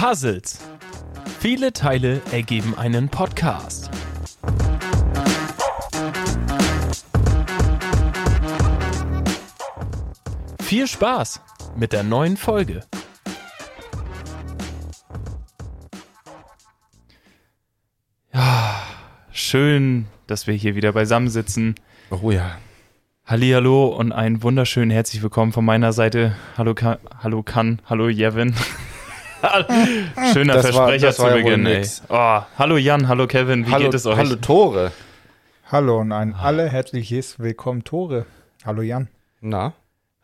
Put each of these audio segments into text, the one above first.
Puzzles. Viele Teile ergeben einen Podcast. Viel Spaß mit der neuen Folge. Ja, schön, dass wir hier wieder beisammen sitzen. Oh ja. Hallihallo und ein wunderschön herzlich willkommen von meiner Seite. Hallo, Ka hallo Kan, hallo Jevin. Schöner Das Versprecher war zu ja Beginn, ey. nix. Oh, hallo Jan, hallo Kevin, wie hallo, geht es euch? Hallo Tore. Hallo und ein alle herzliches Willkommen, Tore. Hallo Jan. Na?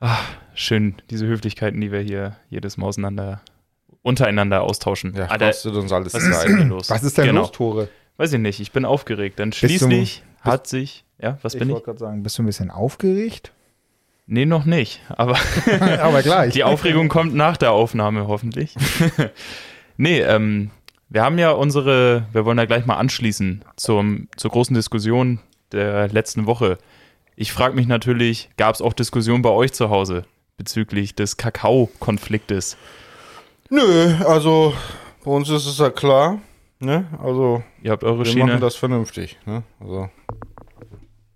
Ah, schön, diese Höflichkeiten, die wir hier jedes Mal auseinander, untereinander austauschen. Ja, Alter, kostet uns alles was ist denn los? Was ist denn genau. los, Tore? Weiß ich nicht, ich bin aufgeregt. Denn du- schließlich hat sich, ja, was ich bin ich? wollte gerade sagen, bist du ein bisschen aufgeregt? Nee, noch nicht, aber Aber gleich. Die Aufregung kommt nach der Aufnahme, hoffentlich. nee, ähm, wir haben ja unsere, wir wollen da gleich mal anschließen zum, zur großen Diskussion der letzten Woche. Ich frage mich natürlich, gab es auch Diskussionen bei euch zu Hause bezüglich des Kakao-Konfliktes? Nö, also bei uns ist es ja klar. Ne? Also Ihr habt eure wir Schiene. machen das vernünftig. Ne? Also,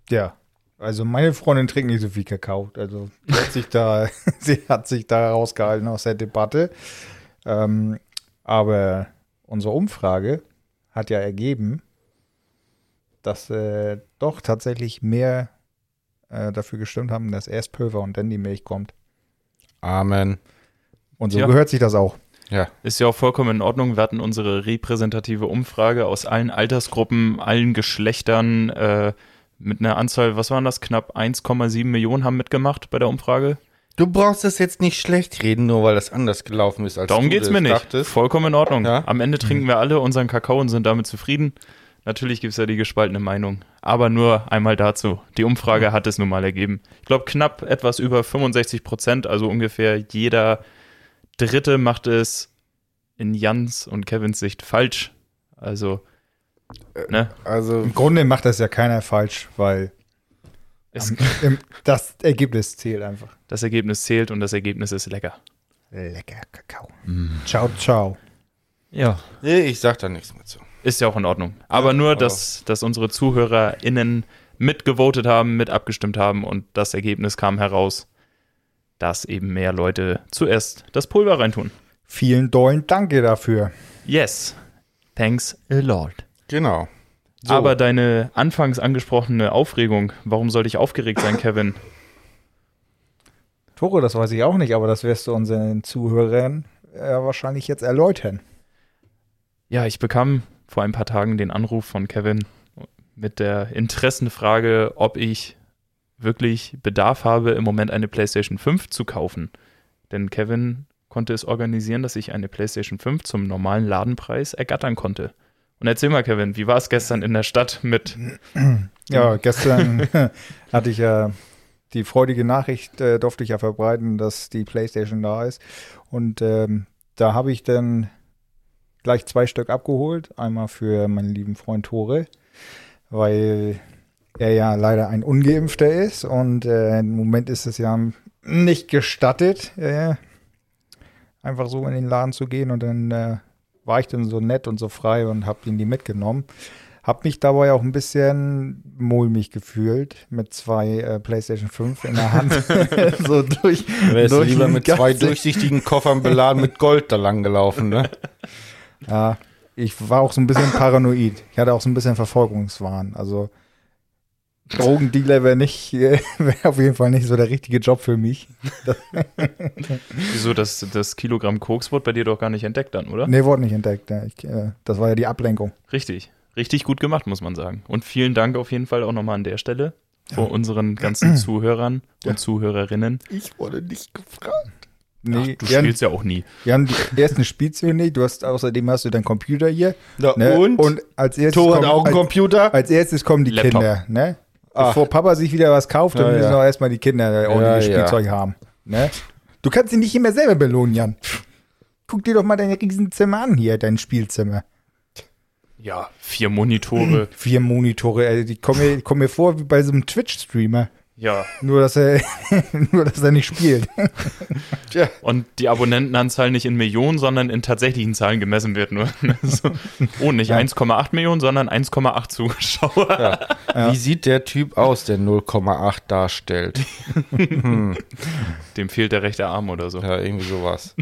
Ja. Also meine Freundin trinkt nicht so viel Kakao. Also sie hat sich da, sie hat sich da rausgehalten aus der Debatte. Ähm, aber unsere Umfrage hat ja ergeben, dass äh, doch tatsächlich mehr äh, dafür gestimmt haben, dass erst Pulver und dann die Milch kommt. Amen. Und so Ja. gehört sich das auch. Ja. Ist ja auch vollkommen in Ordnung. Wir hatten unsere repräsentative Umfrage aus allen Altersgruppen, allen Geschlechtern, äh, mit einer Anzahl, was waren das? Knapp 1,7 Millionen haben mitgemacht bei der Umfrage. Du brauchst das jetzt nicht schlecht reden, nur weil das anders gelaufen ist, als Darum du geht's mir nicht. dachtest. Vollkommen in Ordnung. Ja? Am Ende trinken wir alle unseren Kakao und sind damit zufrieden. Natürlich gibt es ja die gespaltene Meinung. Aber nur einmal dazu. Die Umfrage hat es nun mal ergeben. Ich glaube, knapp etwas über 65 Prozent, also ungefähr jeder Dritte macht es in Jans und Kevins Sicht falsch. Also, ne? Also, Im Grunde macht das ja keiner falsch, weil Es, am, im, das Ergebnis zählt einfach. das Ergebnis zählt und das Ergebnis ist lecker. Lecker Kakao. Ciao, ciao. Ja. nee, ich sag da nichts mehr zu. Ist ja auch in Ordnung. Aber nur, dass, dass unsere ZuhörerInnen mitgevotet haben, mit abgestimmt haben und das Ergebnis kam heraus, dass eben mehr Leute zuerst das Pulver reintun. Vielen dollen Danke dafür. Yes. Thanks a lot. Genau. So. Aber deine anfangs angesprochene Aufregung, warum sollte ich aufgeregt sein, Kevin? Tore, das weiß ich auch nicht, aber das wirst du unseren Zuhörern äh, wahrscheinlich jetzt erläutern. Ja, ich bekam vor ein paar Tagen den Anruf von Kevin mit der Interessenfrage, ob ich wirklich Bedarf habe, im Moment eine PlayStation 5 zu kaufen. Denn Kevin konnte es organisieren, dass ich eine PlayStation 5 zum normalen Ladenpreis ergattern konnte. Und erzähl mal, Kevin, wie war es gestern in der Stadt mit. Ja, gestern hatte ich ja die freudige Nachricht, äh, durfte ich ja verbreiten, dass die PlayStation da ist. Und ähm, da habe ich dann gleich zwei Stück abgeholt. Einmal für meinen lieben Freund Tore, weil er ja leider ein Ungeimpfter ist und äh, im Moment ist es ja nicht gestattet, äh, einfach so in den Laden zu gehen. Und dann äh, war ich dann so nett und so frei und habe ihn die mitgenommen. Hab mich dabei auch ein bisschen mulmig gefühlt mit zwei äh, PlayStation 5 in der Hand. so durch. Wärst du durch lieber mit zwei durchsichtigen Koffern beladen mit Gold da lang gelaufen, ne? Ja, ich war auch so ein bisschen paranoid. Ich hatte auch so ein bisschen Verfolgungswahn. Also Drogendealer wäre nicht, wäre auf jeden Fall nicht so der richtige Job für mich. Wieso, das, das Kilogramm Koks wurde bei dir doch gar nicht entdeckt dann, oder? Nee, wurde nicht entdeckt. Ja. Ich, äh, das war ja die Ablenkung. Richtig. Richtig gut gemacht, muss man sagen. Und vielen Dank auf jeden Fall auch nochmal an der Stelle vor unseren ganzen Zuhörern und Zuhörerinnen. Ich wurde nicht gefragt. Nee, Du Jan, spielst ja auch nie. Jan, die ersten spielst du nicht. Du hast außerdem hast du deinen Computer hier. Na, Ne? und? und als erstes Thor hat kommt- auch einen als, Computer. als erstes kommen die Laptop. Kinder, ne? Ach. Bevor Papa sich wieder was kauft, dann Ja, müssen ja. auch erstmal die Kinder ordentliches Ja, ja. Spielzeug haben. Ne? Du kannst sie nicht immer selber belohnen, Jan. Guck dir doch mal dein Riesenzimmer an hier, dein Spielzimmer. Ja, vier Monitore. Vier Monitore, ey, die kommen mir, die kommen mir vor wie bei so einem Twitch-Streamer. Ja. Nur, dass er, nur, dass er nicht spielt. Tja. Und die Abonnentenanzahl nicht in Millionen, sondern in tatsächlichen Zahlen gemessen wird nur. so. Oh, nicht Ja. 1,8 Millionen, sondern 1,8 Zuschauer. Ja. Ja. Wie sieht der Typ aus, der 0,8 darstellt? hm. Dem fehlt der rechte Arm oder so. Ja, irgendwie sowas.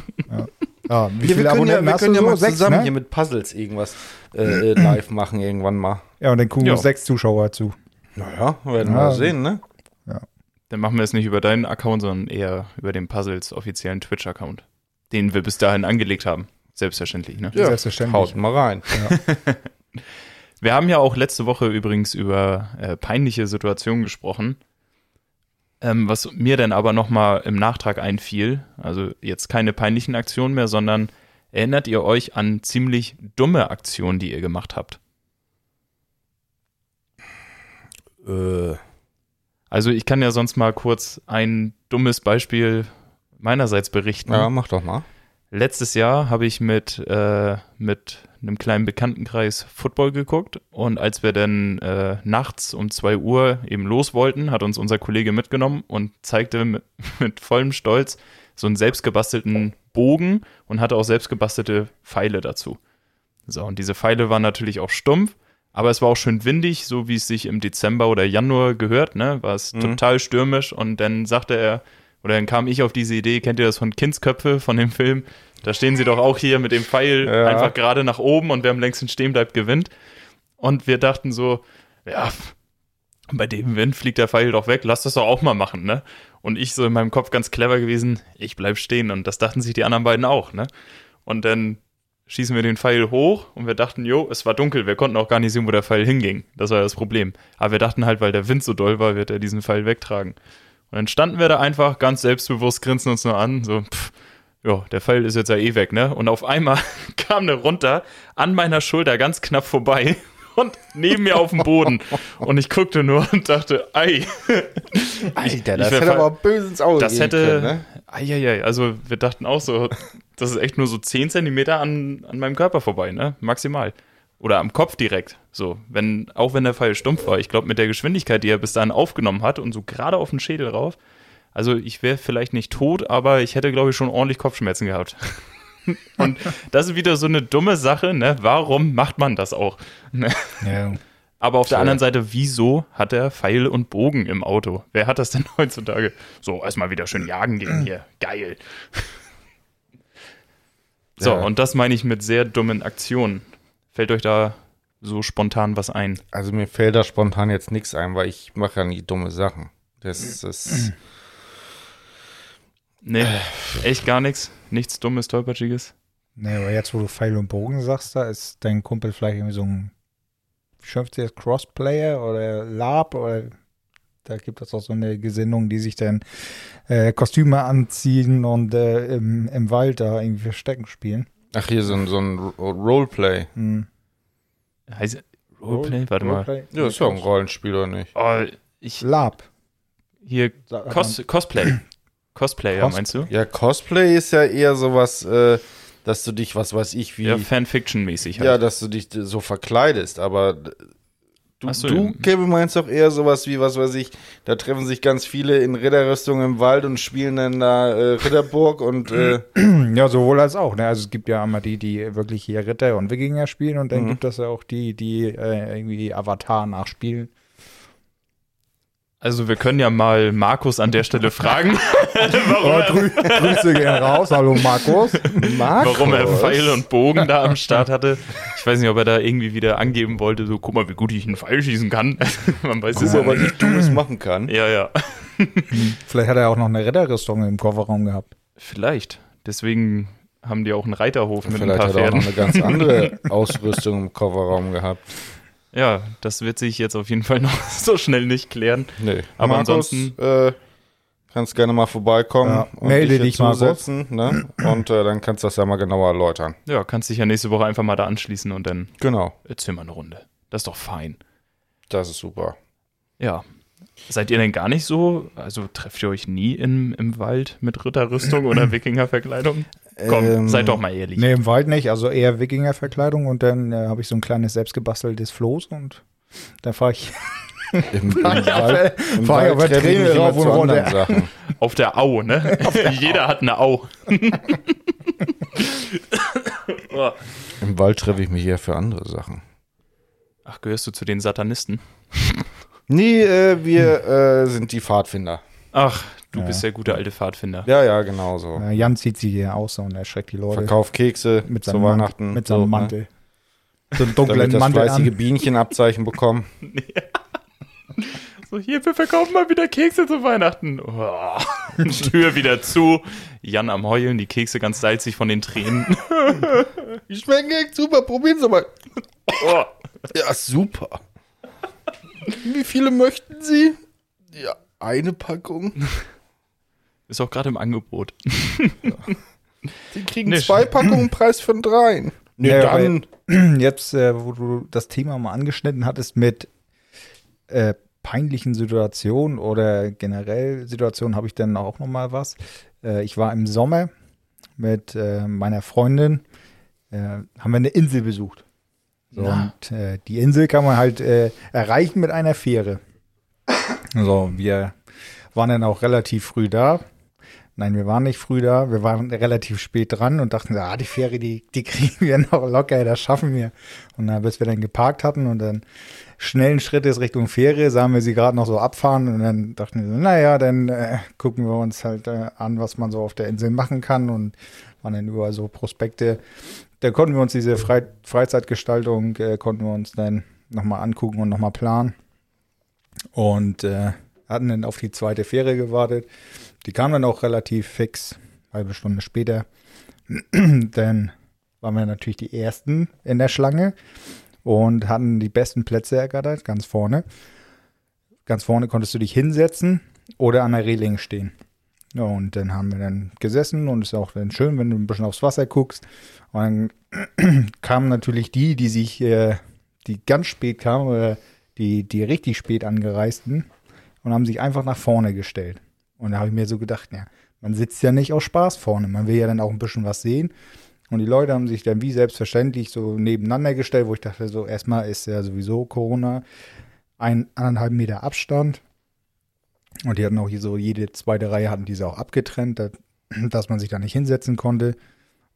Ja, wie Hier, viele wir können ja, Abonnenten wir können ja so? mal Sechs, zusammen ne? hier mit Puzzles irgendwas äh, äh, live machen irgendwann mal. Ja, und dann gucken Ja. uns sechs Zuschauer zu. Naja, werden wir Ja. sehen, ne? Dann machen wir es nicht über deinen Account, sondern eher über den Puzzles offiziellen Twitch-Account, den wir bis dahin angelegt haben. Selbstverständlich, ne? Ja, Selbstverständlich. Haut mal rein. Wir haben ja auch letzte Woche übrigens über äh, peinliche Situationen gesprochen. Ähm, was mir dann aber nochmal im Nachtrag einfiel, also jetzt keine peinlichen Aktionen mehr, sondern erinnert ihr euch an ziemlich dumme Aktionen, die ihr gemacht habt? Äh, Also ich kann ja sonst mal kurz ein dummes Beispiel meinerseits berichten. ja, mach doch mal. Letztes Jahr habe ich mit, äh, mit einem kleinen Bekanntenkreis Football geguckt und als wir dann äh, nachts um 2 Uhr eben los wollten, hat uns unser Kollege mitgenommen und zeigte mit, mit vollem Stolz so einen selbstgebastelten Bogen und hatte auch selbstgebastelte Pfeile dazu. So, und diese Pfeile waren natürlich auch stumpf, aber es war auch schön windig, so wie es sich im Dezember oder Januar gehört, ne? War es Mhm. total stürmisch und dann sagte er, oder dann kam ich auf diese Idee, kennt ihr das von Kindsköpfe, von dem Film? Da stehen sie doch auch hier mit dem Pfeil Ja. einfach gerade nach oben und wer am längsten stehen bleibt, gewinnt. Und wir dachten so, ja, bei dem Wind fliegt der Pfeil doch weg, lass das doch auch mal machen, ne? Und ich so in meinem Kopf ganz clever gewesen, ich bleib stehen und das dachten sich die anderen beiden auch, ne? Und dann schießen wir den Pfeil hoch und wir dachten, jo, es war dunkel, wir konnten auch gar nicht sehen, wo der Pfeil hinging. Das war das Problem. Aber wir dachten halt, weil der Wind so doll war, wird er diesen Pfeil wegtragen. Und dann standen wir da einfach ganz selbstbewusst, grinsen uns nur an, so, pff, ja, der Pfeil ist jetzt ja eh weg, ne? Und auf einmal kam der runter an meiner Schulter ganz knapp vorbei und neben mir auf dem Boden. Und ich guckte nur und dachte, ei, Alter, das hätte aber böse ins Auge das hätte, können, ne? eieiei, also wir dachten auch so, das ist echt nur so 10 Zentimeter an, an meinem Körper vorbei, ne? Maximal. Oder am Kopf direkt. So, wenn, auch wenn der Pfeil stumpf war. Ich glaube, mit der Geschwindigkeit, die er bis dahin aufgenommen hat und so gerade auf den Schädel rauf. Also ich wäre vielleicht nicht tot, aber ich hätte, glaube ich, schon ordentlich Kopfschmerzen gehabt. und das ist wieder so eine dumme Sache, ne? Warum macht man das auch? Ne? Ja. Aber auf der Tja. anderen Seite, wieso hat er Pfeil und Bogen im Auto? Wer hat das denn heutzutage? So, erstmal wieder schön jagen gehen hier. Geil. So, Ja. und das meine ich mit sehr dummen Aktionen. Fällt euch da so spontan was ein? Also mir fällt da spontan jetzt nichts ein, weil ich mache ja nie dumme Sachen. Das ist. Nee, echt gar nichts? Nichts Dummes, Tollpatschiges? Nee, aber jetzt, wo du Pfeil und Bogen sagst, da ist dein Kumpel vielleicht irgendwie so ein, wie schimpft sie das, Crossplayer oder Lab oder da gibt es auch so eine Gesinnung, die sich dann äh, Kostüme anziehen und äh, im, im Wald da irgendwie Verstecken spielen. Ach, hier so ein, so ein Ro- Roleplay. Hm. Heißt Roleplay? Warte mal. Roleplay? Ja, ist ja ein Rollenspiel, oder nicht? Oh, ich, Lab. hier, Cos Cosplay. Cosplayer, Cos- meinst du? Ja, Cosplay ist ja eher sowas, äh, dass du dich, was weiß ich, wie. Ja, Fanfiction-mäßig Ja, halt. dass du dich so verkleidest, aber du, so, du ja. Kevin, meinst doch eher sowas wie, was weiß ich, da treffen sich ganz viele in Ritterrüstung im Wald und spielen dann da äh, Ritterburg und äh, Ja, sowohl als auch. Ne? Also es gibt ja einmal die, die wirklich hier Ritter und Wikinger spielen und dann Mhm. gibt es ja auch die, die äh, irgendwie Avatar nachspielen. Also wir können ja mal Markus an der Stelle fragen, Oh, grü Grüße gehen raus. Hallo Markus. Markus. warum er Pfeil und Bogen da am Start hatte. Ich weiß nicht, ob er da irgendwie wieder angeben wollte, so guck mal, wie gut ich einen Pfeil schießen kann. Man weiß es ja was nicht. ich Dummes machen kann. Ja, ja. Vielleicht hat er auch noch eine Ritterrüstung im Kofferraum gehabt. Vielleicht. Deswegen haben die auch einen Reiterhof mit Vielleicht ein paar hat er auch noch eine ganz andere Ausrüstung im Kofferraum gehabt. Ja, das wird sich jetzt auf jeden Fall noch so schnell nicht klären. Nee. Aber Markus, ansonsten- Äh, kannst gerne mal vorbeikommen Ja, und melde hier dich, Markus. zusetzen, ne? Und äh, dann kannst du das ja mal genauer erläutern. Ja, kannst dich ja nächste Woche einfach mal da anschließen und dann Genau. erzähl mal eine Runde. Das ist doch fein. Das ist super. Ja. Seid ihr denn gar nicht so? Also trefft ihr euch nie im, im Wald mit Ritterrüstung oder Wikingerverkleidung? Komm, Ähm, seid doch mal ehrlich. Nee, im Wald nicht. Also eher Wikingerverkleidung und dann äh, habe ich so ein kleines selbstgebasteltes Floß und dann fahre ich, Im, im Ja, Wald, im Wald auf der treffe ich mich Trail immer rauf und zu runter. anderen Sachen. Auf der Au, ne? Jeder hat eine Au. oh. Im Wald treffe ich mich eher für andere Sachen. Ach, gehörst du zu den Satanisten? Nee, äh, wir äh, sind die Pfadfinder. Ach, du Ja. bist der gute alte Pfadfinder. Ja, ja, genau so. Äh, Jan zieht sie hier aus und erschreckt die Leute. Verkauf Kekse mit zu seinem Weihnachten. Mantel. Mit seinem so, ne? Mantel. So einen Damit dunklen das Mantel fleißige an. Bienchenabzeichen bekommen. So, hier, wir verkaufen mal wieder Kekse zu Weihnachten. Oh. Tür wieder zu. Jan am Heulen, die Kekse ganz salzig von den Tränen. Die schmecken echt super, probieren Sie mal. Oh. Ja, super. Wie viele möchten Sie? Ja, eine Packung. Ist auch gerade im Angebot. Sie kriegen Nicht. zwei Packungen, Preis von dreien. Nee, Ja, dann. Jetzt, äh, wo du das Thema mal angeschnitten hattest mit äh, peinlichen Situationen oder generell Situationen, habe ich dann auch noch mal was. Äh, ich war im Sommer mit äh, meiner Freundin, äh, haben wir eine Insel besucht. So, und äh, die Insel kann man halt äh, erreichen mit einer Fähre. So, wir waren dann auch relativ früh da. Nein, wir waren nicht früh da. Wir waren relativ spät dran und dachten, ah, die Fähre, die, die kriegen wir noch locker, das schaffen wir. Und dann, bis wir dann geparkt hatten und dann schnellen Schrittes Richtung Fähre, sahen wir sie gerade noch so abfahren und dann dachten wir so, naja, dann äh, gucken wir uns halt äh, an, was man so auf der Insel machen kann und waren dann überall so Prospekte. Da konnten wir uns diese Frei Freizeitgestaltung, äh, konnten wir uns dann nochmal angucken und nochmal planen. Und äh, hatten dann auf die zweite Fähre gewartet. Die kam dann auch relativ fix, halbe Stunde später. dann waren wir natürlich die Ersten in der Schlange und hatten die besten Plätze ergattert, ganz vorne. Ganz vorne konntest du dich hinsetzen oder an der Reling stehen. Und dann haben wir dann gesessen und es ist auch dann schön, wenn du ein bisschen aufs Wasser guckst. Und dann kamen natürlich die, die sich, äh, die ganz spät kamen oder die, die richtig spät angereisten und haben sich einfach nach vorne gestellt. Und da habe ich mir so gedacht, ja, man sitzt ja nicht aus Spaß vorne, man will ja dann auch ein bisschen was sehen. Und die Leute haben sich dann wie selbstverständlich so nebeneinander gestellt, wo ich dachte, so erstmal ist ja sowieso Corona, ein anderthalb Meter Abstand. Und die hatten auch hier so, jede zweite Reihe hatten diese auch abgetrennt, da- dass man sich da nicht hinsetzen konnte.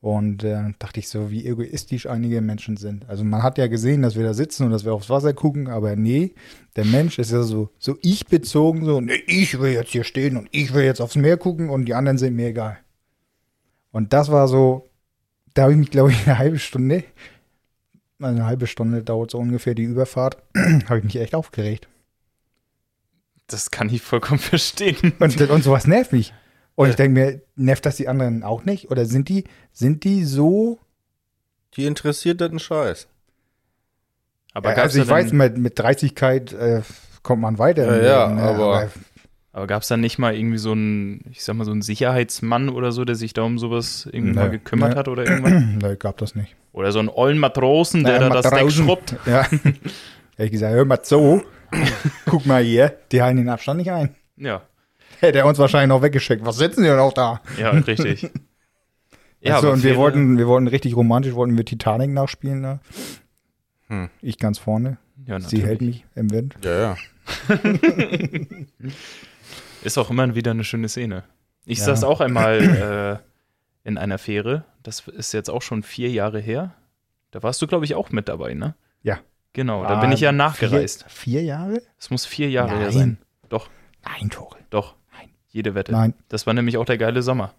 Und äh, dachte ich so, wie egoistisch einige Menschen sind. Also man hat ja gesehen, dass wir da sitzen und dass wir aufs Wasser gucken, aber nee, der Mensch ist ja so, so ich bezogen, so, nee, ich will jetzt hier stehen und ich will jetzt aufs Meer gucken und die anderen sind mir egal. Und das war so, da habe ich mich, glaube ich, eine halbe Stunde, eine halbe Stunde dauert so ungefähr die Überfahrt, habe ich mich echt aufgeregt. Das kann ich vollkommen verstehen. Und, und sowas nervt mich. Und ich denke mir, nervt das die anderen auch nicht? Oder sind die, sind die so Die interessiert das einen Scheiß. Aber Ja, also ich weiß, mit, mit 30keit äh, kommt man weiter. Ja, ja, Leben, ne? aber- aber gab's da nicht mal irgendwie so einen, ich sag mal, so einen Sicherheitsmann oder so, der sich da um sowas irgendwie mal Nee, gekümmert nee. hat oder irgendwann? Nein, gab das nicht. Oder so einen ollen Matrosen, der Ja, da das Deck Matrosen. schrubbt. Ja. Hätte ich gesagt, hör mal zu, guck mal hier, die halten den Abstand nicht ein. Ja, Hätte er uns wahrscheinlich noch weggeschickt. Was sitzen die denn auch da? ja, richtig. Ja, also, und wir wollten, wir wollten richtig romantisch, wollten wir Titanic nachspielen. Ne? Hm. Ich ganz vorne. Ja, Sie hält mich im Wind. Ja, ja. Ist auch immer wieder eine schöne Szene. Ich Ja. saß auch einmal äh, in einer Fähre. Das ist jetzt auch schon vier Jahre her. Da warst du, glaube ich, auch mit dabei, ne? Ja. Genau, da Ah, bin ich ja nachgereist. Vier, vier Jahre? Es muss vier Jahre her Nein. sein. Doch, Nein, Tore. doch. Jede Wette. Nein. Das war nämlich auch der geile Sommer.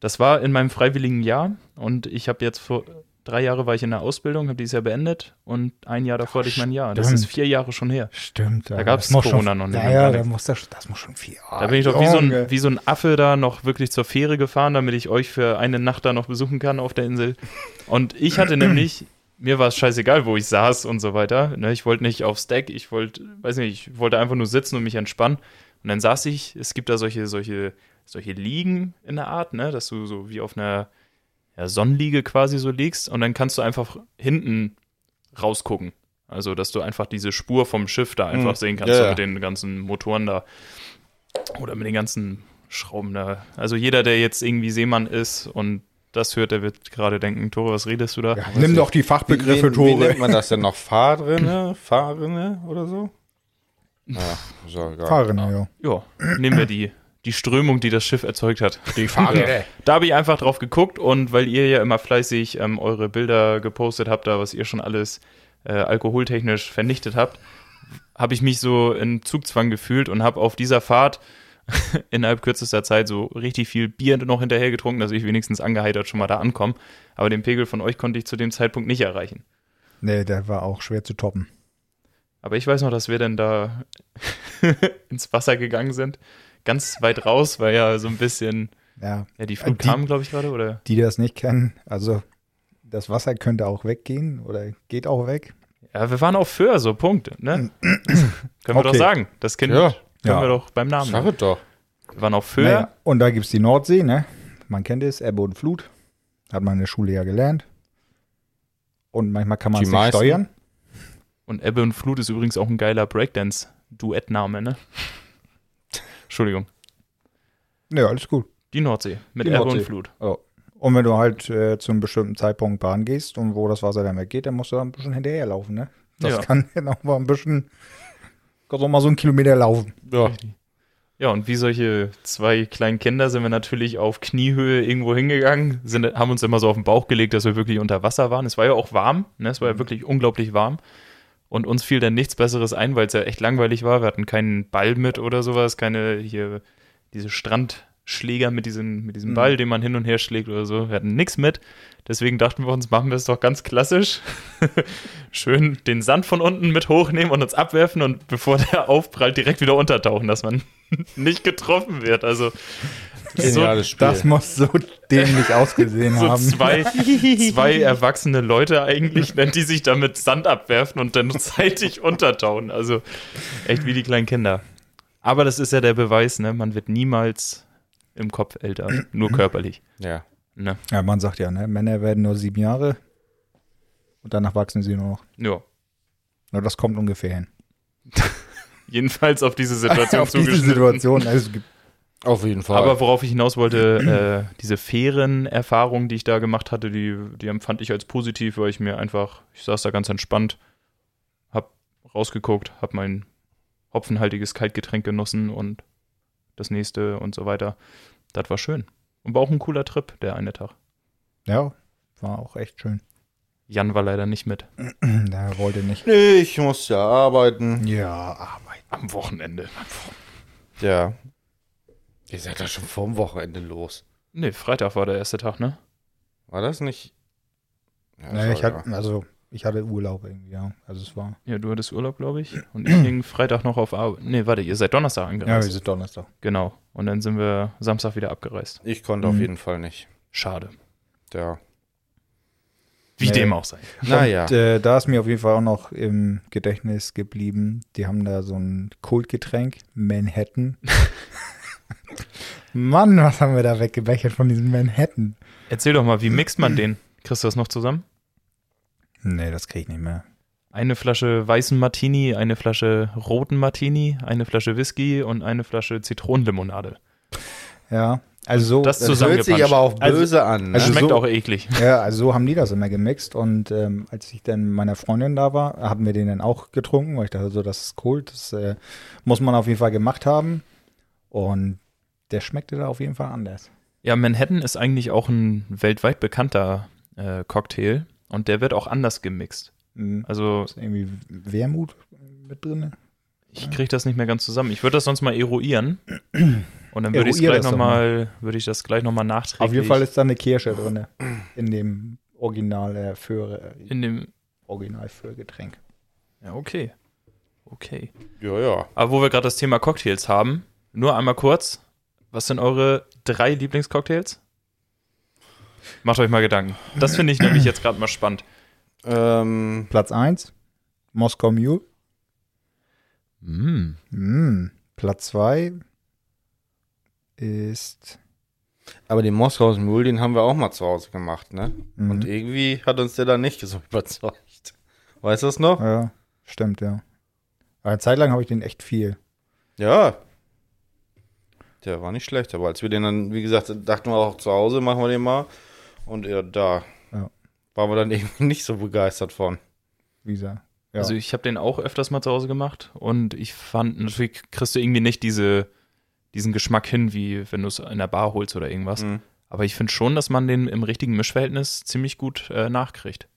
Das war in meinem freiwilligen Jahr und ich habe jetzt vor drei Jahre war ich in der Ausbildung, habe dieses Jahr beendet und ein Jahr davor hatte ich mein Jahr. Das ist vier Jahre schon her. Stimmt. Da das muss Corona schon, noch nicht Ja, da muss das, das muss schon vier. Da bin ich doch wie so, ein, wie so ein Affe da noch wirklich zur Fähre gefahren, damit ich euch für eine Nacht da noch besuchen kann auf der Insel. Und ich hatte nämlich, mir war es scheißegal, wo ich saß und so weiter. Ne, ich wollte nicht aufs Deck, ich wollte, weiß nicht, ich wollte einfach nur sitzen und mich entspannen. Und dann saß ich, es gibt da solche, solche, solche Liegen in der Art, ne, dass du so wie auf einer ja, Sonnenliege quasi so liegst und dann kannst du einfach hinten rausgucken. Also, dass du einfach diese Spur vom Schiff da einfach Mhm. sehen kannst, Ja, so ja. mit den ganzen Motoren da. Oder mit den ganzen Schrauben da. Also jeder, der jetzt irgendwie Seemann ist und das hört, der wird gerade denken, Tore, was redest du da? Ja, nimm doch die Fachbegriffe, wie, wie, wie Tore. nennt man das denn noch? Fahrrinne? Fahrrinne oder so? Ja, ist ja egal. Fahrrinne, ja. Ja, nehmen wir die, die Strömung, die das Schiff erzeugt hat. Die Fahrrinne. Da habe ich einfach drauf geguckt und weil ihr ja immer fleißig ähm, eure Bilder gepostet habt, da was ihr schon alles äh, alkoholtechnisch vernichtet habt, habe ich mich so in Zugzwang gefühlt und habe auf dieser Fahrt innerhalb kürzester Zeit so richtig viel Bier noch hinterher getrunken, dass ich wenigstens angeheitert schon mal da ankomme. Aber den Pegel von euch konnte ich zu dem Zeitpunkt nicht erreichen. Nee, der war auch schwer zu toppen. Aber ich weiß noch, dass wir dann da ins Wasser gegangen sind. Ganz weit raus, weil ja so ein bisschen, Ja, ja, die Flut Äh, die- kam, glaube ich, gerade, oder? die das nicht kennen, also das Wasser könnte auch weggehen oder geht auch weg. Ja, wir waren auf Föhr, so Punkt, ne? Können wir doch Okay. sagen. Das Kind Ja. können Ja. wir doch beim Namen. Sag es doch. Wir waren auf Föhr. Naja, und da gibt es die Nordsee, ne? Man kennt es, Ebbe und Flut. Hat man in der Schule ja gelernt. Und manchmal kann man Die es nicht steuern. Und Ebbe und Flut ist übrigens auch ein geiler Breakdance-Duettname, ne? Entschuldigung. Ja, alles gut. Die Nordsee mit Die Ebbe Nordsee. und Flut. Und wenn du halt äh, zu einem bestimmten Zeitpunkt Bahn gehst und wo das Wasser dann weggeht, dann musst du da ein bisschen hinterherlaufen, ne? Das Ja. kann dann auch mal ein bisschen, kannst auch mal so einen Kilometer laufen. Ja. Ja, und wie solche zwei kleinen Kinder sind wir natürlich auf Kniehöhe irgendwo hingegangen, sind, haben uns immer so auf den Bauch gelegt, dass wir wirklich unter Wasser waren. Es war ja auch warm, ne? es war ja wirklich unglaublich warm. Und uns fiel dann nichts Besseres ein, weil es ja echt langweilig war. Wir hatten keinen Ball mit oder sowas, keine hier diese Strandschläger mit diesem, mit diesem Mhm. Ball, den man hin und her schlägt oder so. Wir hatten nichts mit. Deswegen dachten wir uns, machen wir es doch ganz klassisch. Schön den Sand von unten mit hochnehmen und uns abwerfen und bevor der aufprallt, direkt wieder untertauchen, dass man nicht getroffen wird. Also so, Geniales Spiel. Das muss so dämlich ausgesehen so haben. zwei, zwei erwachsene Leute eigentlich, ne, die sich da mit Sand abwerfen und dann zeitig untertauchen. Also echt wie die kleinen Kinder. Aber das ist ja der Beweis, ne? Man wird niemals im Kopf älter, nur körperlich. ja. Ne? Ja, man sagt ja, ne? Männer werden nur sieben Jahre und danach wachsen sie nur noch. Ja. Nur das kommt ungefähr hin. Jedenfalls auf diese Situation Auf diese zugeschnitten. Situation. Also, es gibt- Auf jeden Fall. Aber worauf ich hinaus wollte, äh, diese fairen Erfahrungen, die ich da gemacht hatte, die, die empfand ich als positiv, weil ich mir einfach, ich saß da ganz entspannt, hab rausgeguckt, hab mein hopfenhaltiges Kaltgetränk genossen und das nächste und so weiter. Das war schön. Und war auch ein cooler Trip, der eine Tag. ja, war auch echt schön. Jan war leider nicht mit. Der wollte nicht. nee, ich muss ja arbeiten. Ja, Arbeit. Am Wochenende. Ja. Ihr seid doch schon vorm Wochenende los. Nee, Freitag war der erste Tag, ne? War das nicht? Ja, Nee, ich hatte, also, ich hatte Urlaub irgendwie, ja. Also es war. Ja, du hattest Urlaub, glaube ich. Und ich ging Freitag noch auf Arbeit. Nee, warte, ihr seid Donnerstag Ja, angereist. wir sind Donnerstag. Genau. Und dann sind wir Samstag wieder abgereist. Ich konnte Mhm. auf jeden Fall nicht. Schade. Ja. Wie Nee. dem auch sei. Naja. Und, äh, da ist mir auf jeden Fall auch noch im Gedächtnis geblieben. Die haben da so ein Kultgetränk, Manhattan. Mann, was haben wir da weggebechert von diesem Manhattan? Erzähl doch mal, wie mixt man den? Kriegst du das noch zusammen? Nee, das krieg ich nicht mehr. Eine Flasche weißen Martini, eine Flasche roten Martini, eine Flasche Whisky und eine Flasche Zitronenlimonade. Ja, also so, Das Das hört sich aber auch Also- böse an. Ne? also Schmeckt so- auch eklig. ja, also so haben die das immer gemixt. Und ähm, als ich dann mit meiner Freundin da war, haben wir den dann auch getrunken, weil ich dachte so, das ist Kult. Das äh, muss man auf jeden Fall gemacht haben. Und der schmeckte da auf jeden Fall anders. Ja, Manhattan ist eigentlich auch ein weltweit bekannter äh, Cocktail und der wird auch anders gemixt. Mhm. Also Ist irgendwie Wermut mit drin? ich kriege das nicht mehr ganz zusammen. Ich würde das sonst mal eruieren und dann würde ich gleich nochmal, würde ich das gleich nochmal nachträglich Auf jeden Fall ist da eine Kirsche drin. In dem Original äh, für in dem. Original für Getränk. Ja, okay. Okay. ja, ja. Aber wo wir gerade das Thema Cocktails haben, nur einmal kurz. Was sind eure drei Lieblingscocktails? Macht euch mal Gedanken. Das finde ich nämlich jetzt gerade mal spannend. Ähm, Platz 1, Moskau Mule. Mm. Mm. Platz 2 ist. aber den Moskauer Mule, den haben wir auch mal zu Hause gemacht, ne? Mhm. Und irgendwie hat uns der da nicht so überzeugt. Weißt du das noch? ja, stimmt, ja. Aber eine Zeit lang habe ich den echt viel. Ja. Der war nicht schlecht, aber als wir den dann, wie gesagt, dachten wir auch zu Hause, machen wir den mal. Und ja, da Ja. waren wir dann irgendwie nicht so begeistert von. Wie gesagt. Ja. Also ich habe den auch öfters mal zu Hause gemacht und ich fand, natürlich kriegst du irgendwie nicht diese, diesen Geschmack hin, wie wenn du es in der Bar holst oder irgendwas. Mhm. Aber ich finde schon, dass man den im richtigen Mischverhältnis ziemlich gut äh, nachkriegt.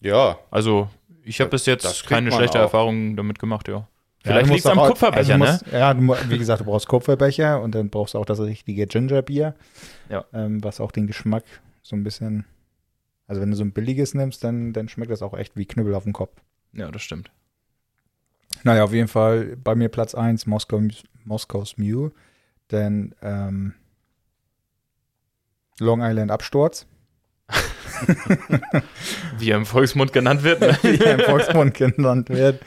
Ja, Also ich habe bis jetzt keine schlechte auch. Erfahrung damit gemacht, ja. Ja, Vielleicht du liegt es am auch- Kupferbecher, also ne? musst, Ja, du, wie gesagt, du brauchst Kupferbecher und dann brauchst du auch das richtige Gingerbier. Ja. Ähm, was auch den Geschmack so ein bisschen. Also wenn du so ein billiges nimmst, dann, dann schmeckt das auch echt wie Knüppel auf dem Kopf. Ja, das stimmt. Naja, auf jeden Fall bei mir Platz 1 Moskau, Moskau's Mule. Dann ähm, Long Island Absturz, Wie er im Volksmund genannt wird. Ne? wie er im Volksmund genannt wird.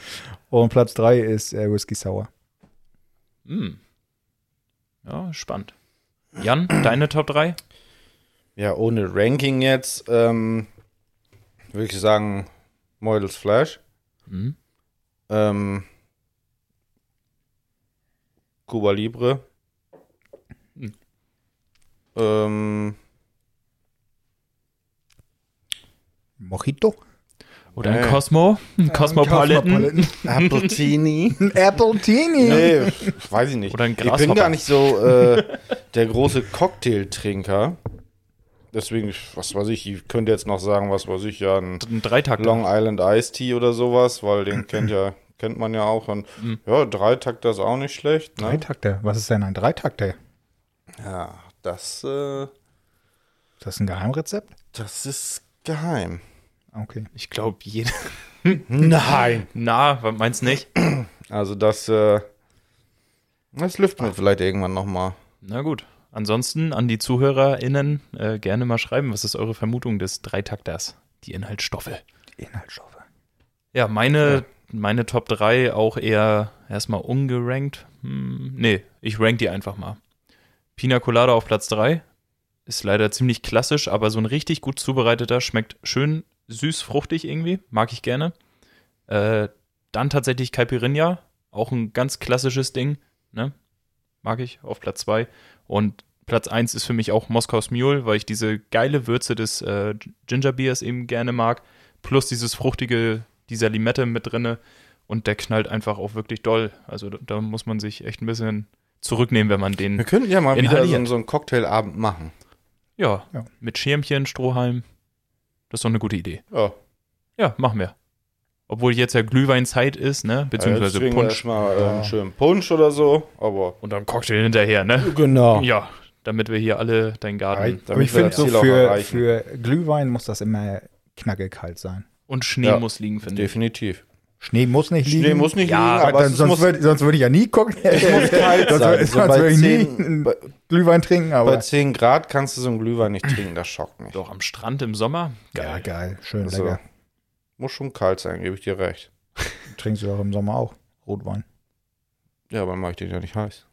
Und Platz 3 ist äh, Whisky Sour. Hm. Ja, spannend. Jan, deine Top 3? ja, ohne Ranking jetzt, ähm, würde ich sagen, Models Flash, Hm. ähm, Cuba Libre, Hm. ähm, Mojito. Oder ein. Cosmo? Ein Cosmopolitan? Appletini. Ein Apple Teeny. nee, weiß ich nicht. Oder ein Ich bin gar nicht so äh, der große Cocktailtrinker. Deswegen, was weiß ich, ich könnte jetzt noch sagen, was weiß ich, ja, ein Ein Dreitakter. Long Island Iced Tea oder sowas, weil den kennt ja, kennt man ja auch. Und Mhm. ja, Dreitakter ist auch nicht schlecht. Ne? Dreitakter. Was ist denn ein Dreitakter? Ja, das, äh, Ist das ein Geheimrezept? das ist geheim. Okay. Ich glaube, jeder. Nein. Na, was meinst nicht? Also das, äh, das lüften wir vielleicht irgendwann nochmal. Na gut. Ansonsten an die ZuhörerInnen äh, gerne mal schreiben, was ist eure Vermutung des Dreitakters? Die Inhaltsstoffe. Inhaltsstoffe. Ja, meine, meine Top 3 auch eher erstmal ungerankt. Hm, nee, ich rank die einfach mal. Pina Colada auf Platz 3. Ist leider ziemlich klassisch, aber so ein richtig gut zubereiteter schmeckt schön süß, fruchtig irgendwie. Mag ich gerne. Äh, dann tatsächlich Caipirinha. Auch ein ganz klassisches Ding. Ne? Mag ich auf Platz 2. Und Platz 1 ist für mich auch Moskau's Mule, weil ich diese geile Würze des äh, Gingerbeers eben gerne mag. Plus dieses fruchtige, dieser Limette mit drinne. Und der knallt einfach auch wirklich doll. Also da, da muss man sich echt ein bisschen zurücknehmen, wenn man Wir den, könnten ja mal wieder so, Inhaliert. so einen Cocktailabend machen. ja, Ja. mit Schirmchen, Strohhalm. Das ist doch eine gute Idee. Ja, Ja, machen wir. Obwohl jetzt ja Glühweinzeit ist, ne? Beziehungsweise Deswegen Punsch. äh, Ja. einen schönen Punsch oder so, aber. Und dann Cocktail hinterher, ne? Genau. Ja, damit wir hier alle deinen Garten Aber ich finde so für, für Glühwein muss das immer knackekalt sein. und Schnee Ja, muss liegen, finde ich. Definitiv. Schnee muss nicht liegen. Schnee muss nicht Ja, liegen, aber dann, sonst, muss, würde, sonst würde ich ja nie gucken. es muss kalt sonst sein. würde, So sonst bei würde ich nie 10 einen bei, Glühwein trinken, bei aber. 10 Grad kannst du so einen Glühwein nicht trinken, das schockt mich. Doch am Strand im Sommer. Ja, geil. Schön Also, lecker. Muss schon kalt sein, gebe ich dir recht. Trinkst du auch im Sommer auch Rotwein. Ja, aber mache ich den ja nicht heiß.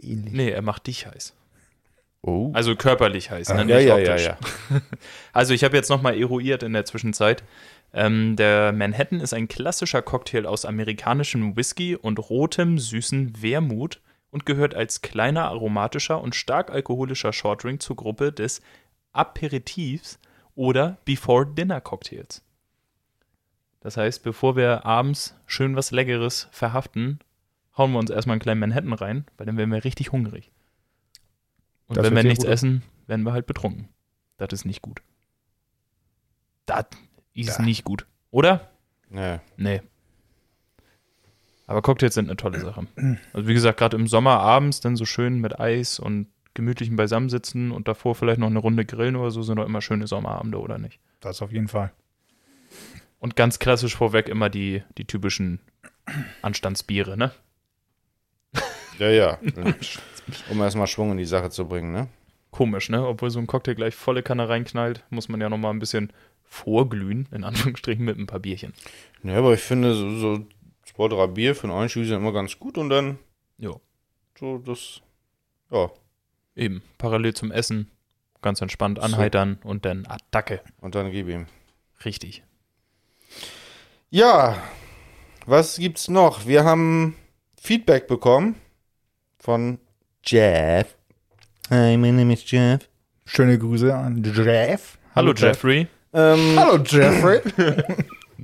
Ähnlich. Nee, er macht dich heiß. Oh. Also körperlich heiß, ne? ja, nicht ja, ja, ja. Also ich habe jetzt nochmal eruiert in der Zwischenzeit. Ähm, der Manhattan ist ein klassischer Cocktail aus amerikanischem Whisky und rotem, süßen Wermut und gehört als kleiner aromatischer und stark alkoholischer Shortdrink zur Gruppe des Aperitifs oder Before-Dinner-Cocktails. Das heißt, bevor wir abends schön was Leckeres verhaften, hauen wir uns erstmal einen kleinen Manhattan rein, weil dann werden wir richtig hungrig. Und Das wenn wir nichts essen, werden wir halt betrunken. Das ist nicht gut. Das ist Ja. nicht gut. Oder? Nee. Nee. Aber Cocktails sind eine tolle Sache. Also wie gesagt, gerade im Sommer abends dann so schön mit Eis und gemütlichem Beisammensitzen und davor vielleicht noch eine Runde grillen oder so, sind doch immer schöne Sommerabende, oder nicht? Das auf jeden Fall. Und ganz klassisch vorweg immer die, die typischen Anstandsbiere, ne? Ja, ja. um erstmal Schwung in die Sache zu bringen, ne? Komisch, ne? Obwohl so ein Cocktail gleich volle Kanne reinknallt, muss man ja nochmal ein bisschen vorglühen, in Anführungsstrichen, mit ein paar Bierchen. Ja, aber ich finde, so, so zwei, drei Bier für einen Einstieg sind immer ganz gut und dann Ja. so das. Ja, Eben, parallel zum Essen, ganz entspannt anheitern und dann Attacke. und dann gib ihm. Richtig. Ja, was gibt's noch? Wir haben Feedback bekommen von Jeff. Hi, my name is Jeff. Schöne Grüße an Jeff. Hallo, Jeffrey. Ähm, Hallo Jeffrey.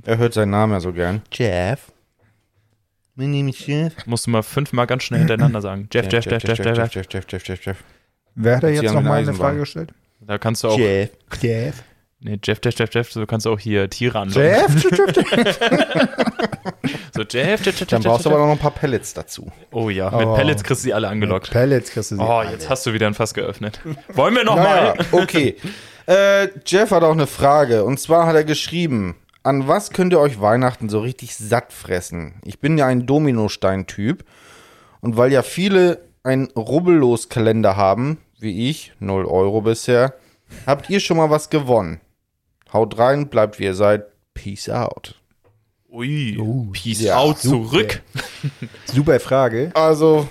Er hört seinen Namen ja so gern. Jeff. My name is Jeff. Musst du mal fünfmal ganz schnell hintereinander sagen. Jeff, Jeff, Jeff, Jeff, Jeff, Jeff. Jeff, Jeff, Jeff, Jeff, Jeff. Wer hat da jetzt nochmal eine Frage gestellt? Da kannst du auch. Jeff. Jeff. Nee, Jeff, Jeff, Jeff, Jeff. So kannst du auch hier Tiere anlocken. Jeff? Jeff, Jeff. So, Jeff, Jeff, Jeff, Dann Jeff, brauchst du Jeff. aber noch ein paar Pellets dazu. Oh ja, mit Oh. Pellets kriegst du sie alle angelockt. Pellets kriegst du sie. Oh, jetzt hast du wieder ein Fass geöffnet. Wollen wir nochmal? Naja, okay. äh, Jeff hat auch eine Frage. Und zwar hat er geschrieben, an was könnt ihr euch Weihnachten so richtig satt fressen? Ich bin ja ein Dominostein-Typ. Und weil ja viele einen Rubbellos-Kalender haben, wie ich, 0 Euro bisher, habt ihr schon mal was gewonnen. Haut rein, bleibt wie ihr seid. Peace out. Ui, Peace ja, out super. zurück. Super Frage. Also,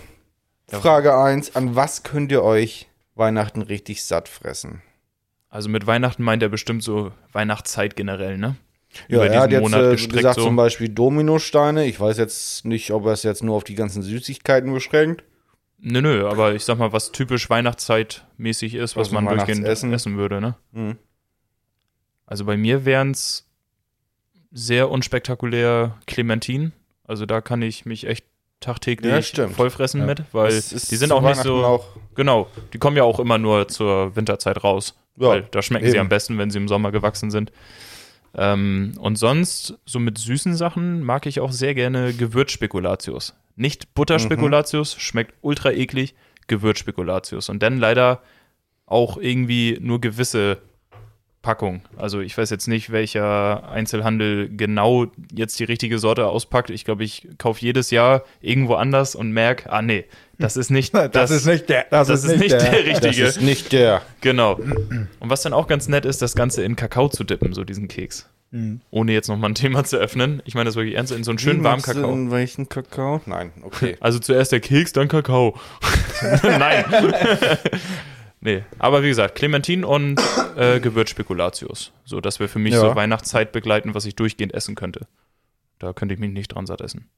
Frage 1, an was könnt ihr euch Weihnachten richtig satt fressen? Also mit Weihnachten meint er bestimmt so Weihnachtszeit generell, ne? Ja, Über er hat jetzt Monat äh, gestreckt gesagt, so. zum Beispiel Dominosteine. Ich weiß jetzt nicht, ob er es jetzt nur auf die ganzen Süßigkeiten beschränkt. Nö, nö, aber ich sag mal, was typisch Weihnachtszeitmäßig ist, was Also man durchgehend essen würde, ne? Mhm. Also bei mir wären es sehr unspektakulär Clementinen. Also da kann ich mich echt Ja, tagtäglich stimmt. vollfressen Ja. mit, weil die sind auch nicht so. Auch, Genau, die kommen ja auch immer nur zur Winterzeit raus. ja, weil da schmecken sie eben. am besten, wenn sie im Sommer gewachsen sind. Ähm, und sonst, so mit süßen Sachen, mag ich auch sehr gerne Gewürzspekulatius. Nicht Butterspekulatius, schmeckt ultra eklig, Gewürzspekulatius. Und dann leider auch irgendwie nur gewisse Packungen. Also ich weiß jetzt nicht, welcher Einzelhandel genau jetzt die richtige Sorte auspackt. Ich glaube, ich kaufe jedes Jahr irgendwo anders und merke, ah nee, das ist nicht Das, ist nicht der. Das, das ist nicht der Das richtige. ist nicht der. Genau. Und was dann auch ganz nett ist, das Ganze in Kakao zu dippen, so diesen Keks. Mhm. Ohne jetzt nochmal ein Thema zu öffnen. Ich meine das wirklich ernst, in so einen schönen Wie warmen Kakao. In welchen Kakao? Nein, okay. Also zuerst der Keks, dann Kakao. Nein. nee, aber wie gesagt, Clementin und äh, Gewürzspekulatius. So, das wäre für mich Ja. so Weihnachtszeit begleiten, was ich durchgehend essen könnte. Da könnte ich mich nicht dran satt essen.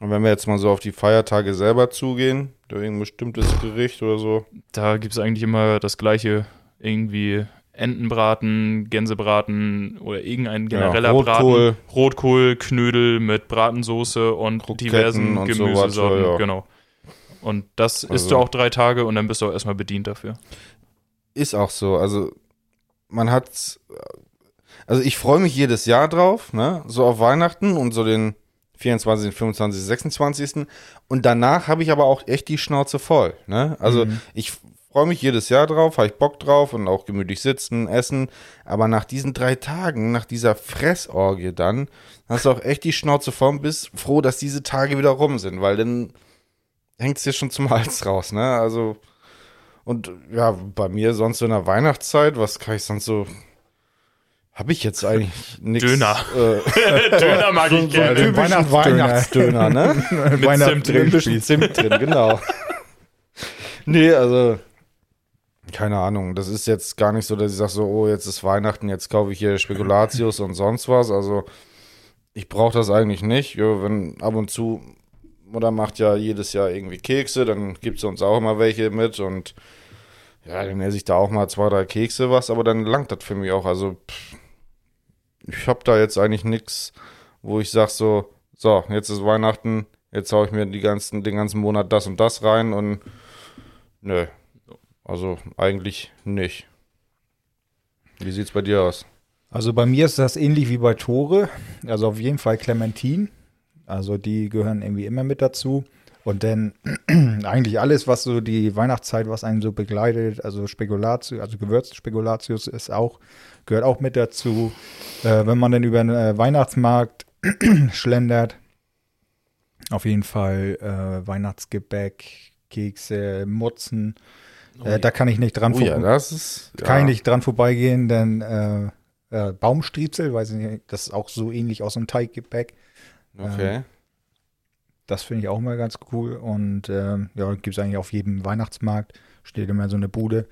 Und wenn wir jetzt mal so auf die Feiertage selber zugehen, da irgendein bestimmtes Gericht oder so. Da gibt es eigentlich immer das gleiche, irgendwie Entenbraten, Gänsebraten oder irgendein genereller Rotkohl. Braten. Rotkohl, Knödel mit Bratensoße und Kroketten diversen Gemüsesorten. ja, ja. Genau. Und das isst Also- du auch drei Tage und dann bist du auch erstmal bedient dafür. Ist auch so. Also, man hat. Also, ich freue mich jedes Jahr drauf, ne? So auf Weihnachten und so den 24., 25., 26. Und danach habe ich aber auch echt die Schnauze voll, ne? Also, ich freue mich jedes Jahr drauf, habe ich Bock drauf und auch gemütlich sitzen, essen. Aber nach diesen drei Tagen, nach dieser Fressorgie dann, hast du auch echt die Schnauze voll und bist froh, dass diese Tage wieder rum sind, weil dann hängt es dir schon zum Hals raus, ne? Also. Und ja, bei mir sonst so in der Weihnachtszeit, was kann ich sonst so. Habe ich jetzt eigentlich nichts. Döner. Äh, Döner mag ich so gerne. einen typischen Weihnachtsdöner, ne? Mit Weihnachten Zimt Mit ein bisschen Zimt drin, genau. nee, also. Keine Ahnung, das ist jetzt gar nicht so, dass ich sage so, oh, jetzt ist Weihnachten, jetzt kaufe ich hier Spekulatius und sonst was. Also, ich brauche das eigentlich nicht. Ja, wenn ab und zu, Mutter macht ja jedes Jahr irgendwie Kekse, dann gibt es uns auch immer welche mit und ja, dann esse ich da auch mal zwei, drei Kekse was, aber dann langt das für mich auch. Also, pff, ich habe da jetzt eigentlich nichts, wo ich sage so, so, jetzt ist Weihnachten, jetzt hau ich mir die ganzen, den ganzen Monat das und das rein und nö. Also eigentlich nicht. Wie sieht's bei dir aus? Also bei mir ist das ähnlich wie bei Tore. Also auf jeden Fall Clementin. Also die gehören irgendwie immer mit dazu. Und dann eigentlich alles, was so die Weihnachtszeit, was einen so begleitet, also Spekulatius, also Gewürzspekulatius ist auch, gehört auch mit dazu. Äh, wenn man dann über den äh, Weihnachtsmarkt schlendert, auf jeden Fall äh, Weihnachtsgebäck, Kekse, Mutzen. Äh, da kann ich nicht dran Oh ja, das ist. kann ja. ich nicht dran vorbeigehen, denn äh, äh, Baumstriezel, weiß ich nicht, das ist auch so ähnlich aus einem Teiggebäck. Okay. Das finde ich auch mal ganz cool. Und ähm, ja, gibt es eigentlich auf jedem Weihnachtsmarkt, steht immer so eine Bude.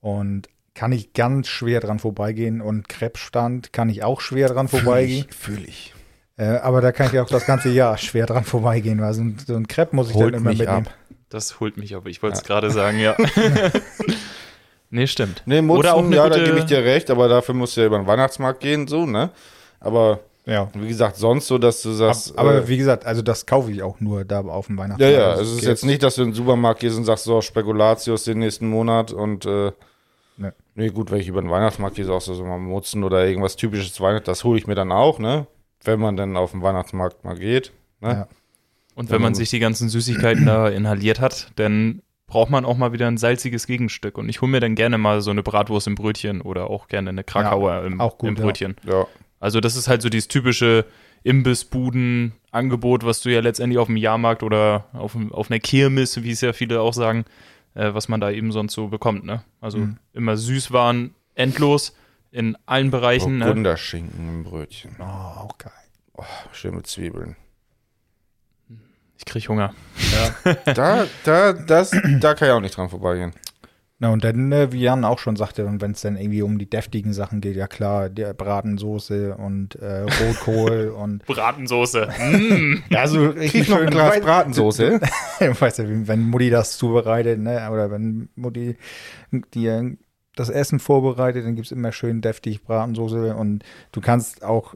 Und kann ich ganz schwer dran vorbeigehen. Und Krebsstand kann ich auch schwer dran vorbeigehen. Fühle ich. Äh, aber da kann ich auch das ganze Jahr schwer dran vorbeigehen, weil so ein, so ein Crepe muss ich Holt dann immer mich mitnehmen. ab. Das holt mich ab. Ich wollte es gerade sagen, ja. nee, stimmt. Nee, Mutzen, Oder auch ja, da gebe ich dir recht, aber dafür musst du ja über den Weihnachtsmarkt gehen, so, ne? Aber Ja. Und wie gesagt, sonst so, dass du sagst. aber äh, wie gesagt, also das kaufe ich auch nur da auf dem ja, Weihnachtsmarkt. ja, Also es ist jetzt nicht, dass du in den Supermarkt gehst und sagst, so, Spekulatius den nächsten Monat und äh, Ne. nee, gut, wenn ich über den Weihnachtsmarkt gehe, sagst du so mal Mutzen oder irgendwas typisches Weihnachten, das hole ich mir dann auch, ne? Wenn man dann auf den Weihnachtsmarkt mal geht. Ne? Ja. Und wenn man sich die ganzen Süßigkeiten da inhaliert hat, dann braucht man auch mal wieder ein salziges Gegenstück. Und ich hole mir dann gerne mal so eine Bratwurst im Brötchen oder auch gerne eine Krakauer im, auch gut, im ja. Brötchen. Ja. Also das ist halt so dieses typische Imbissbuden-Angebot, was du ja letztendlich auf dem Jahrmarkt oder auf, auf einer Kirmes, wie es ja viele auch sagen, äh, was man da eben sonst so bekommt. Ne? Also Mhm. immer Süßwaren endlos in allen Bereichen. Ne? Burgunderschinken im Brötchen. Oh, auch geil. Oh, schön mit Zwiebeln. Ich krieg Hunger. Da, da, das, da kann ich auch nicht dran vorbeigehen. Na, und dann, äh, wie Jan auch schon sagte, und wenn es dann irgendwie um die deftigen Sachen geht, ja klar, der Bratensoße und äh, Rotkohl und Bratensoße. Mm. ja, so Krieg noch ein Glas Bratensoße. weißt du, wenn Mutti das zubereitet, ne, oder wenn Mutti dir das Essen vorbereitet, dann gibt's immer schön deftig Bratensoße und du kannst auch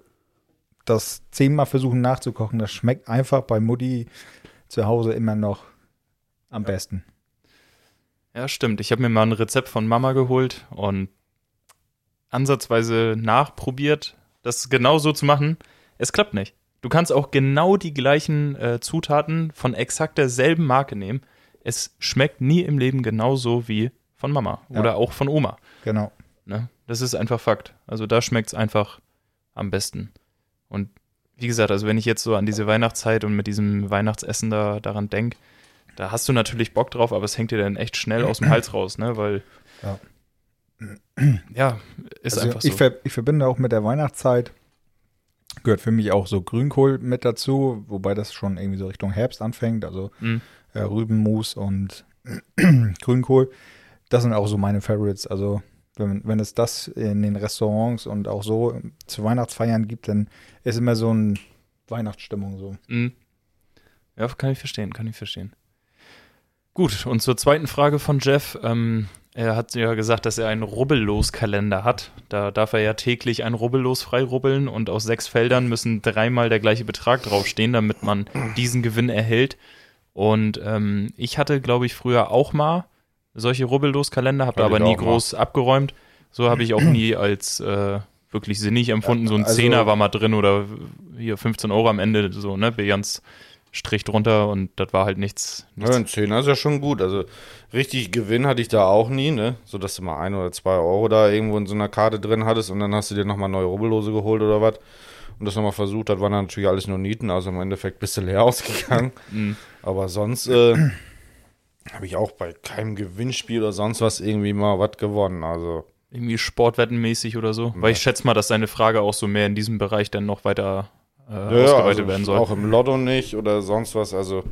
das zehnmal versuchen nachzukochen. Das schmeckt einfach bei Mutti zu Hause immer noch am besten. Ja, stimmt. Ich habe mir mal ein Rezept von Mama geholt und ansatzweise nachprobiert, das genau so zu machen. Es klappt nicht. Du kannst auch genau die gleichen äh, Zutaten von exakt derselben Marke nehmen. Es schmeckt nie im Leben genauso wie von Mama Ja. oder auch von Oma. Genau. Ne? Das ist einfach Fakt. Also da schmeckt es einfach am besten. Und wie gesagt, also wenn ich jetzt so an diese Weihnachtszeit und mit diesem Weihnachtsessen da daran denke, da hast du natürlich Bock drauf, aber es hängt dir dann echt schnell aus dem Hals raus, ne? Weil Ja. ja, ist also einfach so. ich, ver ich verbinde auch mit der Weihnachtszeit, gehört für mich auch so Grünkohl mit dazu, wobei das schon irgendwie so Richtung Herbst anfängt, also Mhm. äh, Rübenmus und Grünkohl. Das sind auch so meine Favorites. Also wenn, wenn es das in den Restaurants und auch so zu Weihnachtsfeiern gibt, dann ist immer so eine Weihnachtsstimmung so. Mhm. Ja, kann ich verstehen, kann ich verstehen. Gut, und zur zweiten Frage von Jeff. Ähm, er hat ja gesagt, dass er einen Rubbellos-Kalender hat. Da darf er ja täglich ein Rubbellos freirubbeln und aus sechs Feldern müssen dreimal der gleiche Betrag draufstehen, damit man diesen Gewinn erhält. Und ähm, ich hatte, glaube ich, früher auch mal solche Rubbellos-Kalender, habe da aber nie auch mal. groß abgeräumt. So habe ich auch nie als äh, wirklich sinnig empfunden. So ein also- Zehner war mal drin oder hier 15 Euro am Ende, so, ne? Bejans Strich drunter und das war halt nichts. Ja, nichts. ein Zehner ist ja schon gut. Also richtig Gewinn hatte ich da auch nie, ne? So dass du mal ein oder zwei Euro da irgendwo in so einer Karte drin hattest und dann hast du dir nochmal neue Rubbellose geholt oder was. Und das nochmal versucht, das waren dann natürlich alles nur Nieten, also im Endeffekt bist du leer ausgegangen. Mhm. Aber sonst äh, habe ich auch bei keinem Gewinnspiel oder sonst was irgendwie mal was gewonnen. Also Irgendwie sportwettenmäßig oder so. Weil ich schätze mal, dass deine Frage auch so mehr in diesem Bereich dann noch weiter äh, ja, ausgeweitet also werden soll. auch im Lotto nicht oder sonst was. Also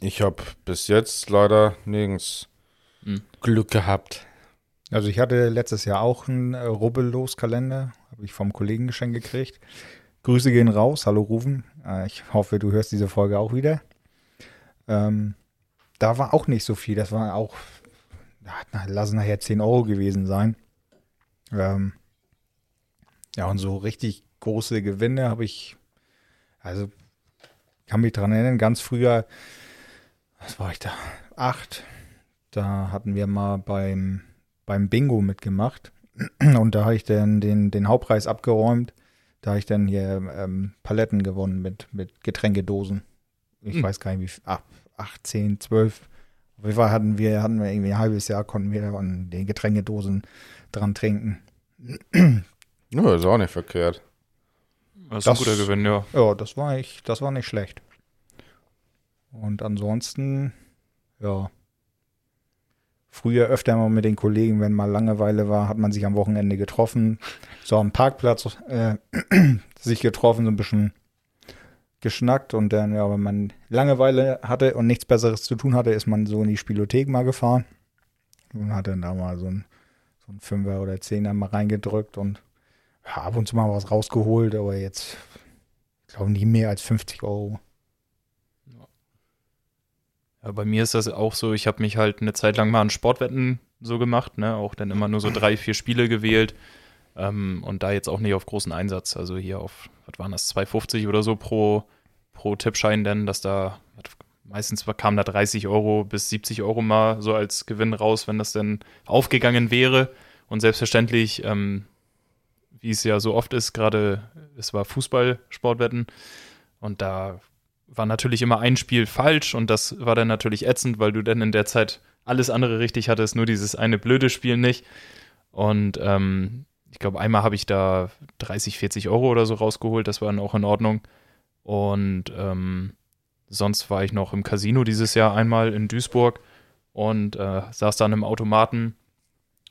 ich habe bis jetzt leider nirgends Mhm. Glück gehabt. Also ich hatte letztes Jahr auch einen äh, Rubbellos-Kalender, habe ich vom Kollegen geschenkt gekriegt. Grüße gehen raus, hallo Rufen. Äh, ich hoffe, du hörst diese Folge auch wieder. Ähm, da war auch nicht so viel, das war auch, na, lass nachher 10 Euro gewesen sein. Ähm, ja, und so richtig große Gewinne habe ich, also kann mich dran erinnern, ganz früher, was war ich da? Acht. Da hatten wir mal beim, beim Bingo mitgemacht. Und da habe ich dann den, den Hauptpreis abgeräumt. Da habe ich dann hier ähm, Paletten gewonnen mit, mit Getränkedosen. Ich Hm. weiß gar nicht, wie viel, ach, 18, 12. Auf jeden Fall hatten wir, hatten wir irgendwie ein halbes Jahr, konnten wir an den Getränkedosen dran trinken. Ja, ist auch nicht verkehrt. Das ist ein das- guter Gewinn, ja. Ja, das war ich, das war nicht schlecht. Und ansonsten, ja. Früher öfter mal mit den Kollegen, wenn mal Langeweile war, hat man sich am Wochenende getroffen, so am Parkplatz äh, sich getroffen, so ein bisschen geschnackt und dann, ja, wenn man Langeweile hatte und nichts Besseres zu tun hatte, ist man so in die Spielothek mal gefahren und hat dann da mal so ein, so ein Fünfer oder Zehner mal reingedrückt und ja, ab und zu mal was rausgeholt, aber jetzt, ich glaube, nie mehr als 50 Euro. ja. Bei mir ist das auch so, ich habe mich halt eine Zeit lang mal an Sportwetten so gemacht, ne? Auch dann immer nur so drei, vier Spiele gewählt. Ähm, und da jetzt auch nicht auf großen Einsatz. Also hier auf, was waren das, 2,50 oder so pro, pro Tippschein denn, dass da meistens kamen da 30 Euro bis 70 Euro mal so als Gewinn raus, wenn das denn aufgegangen wäre. Und selbstverständlich, ähm, wie es ja so oft ist, gerade es war Fußball, Sportwetten. Und da war natürlich immer ein Spiel falsch und das war dann natürlich ätzend, weil du dann in der Zeit alles andere richtig hattest, nur dieses eine blöde Spiel nicht. Und ähm, ich glaube, einmal habe ich da 30, 40 Euro oder so rausgeholt, das war dann auch in Ordnung. Und ähm, sonst war ich noch im Casino dieses Jahr einmal in Duisburg und äh, saß dann im Automaten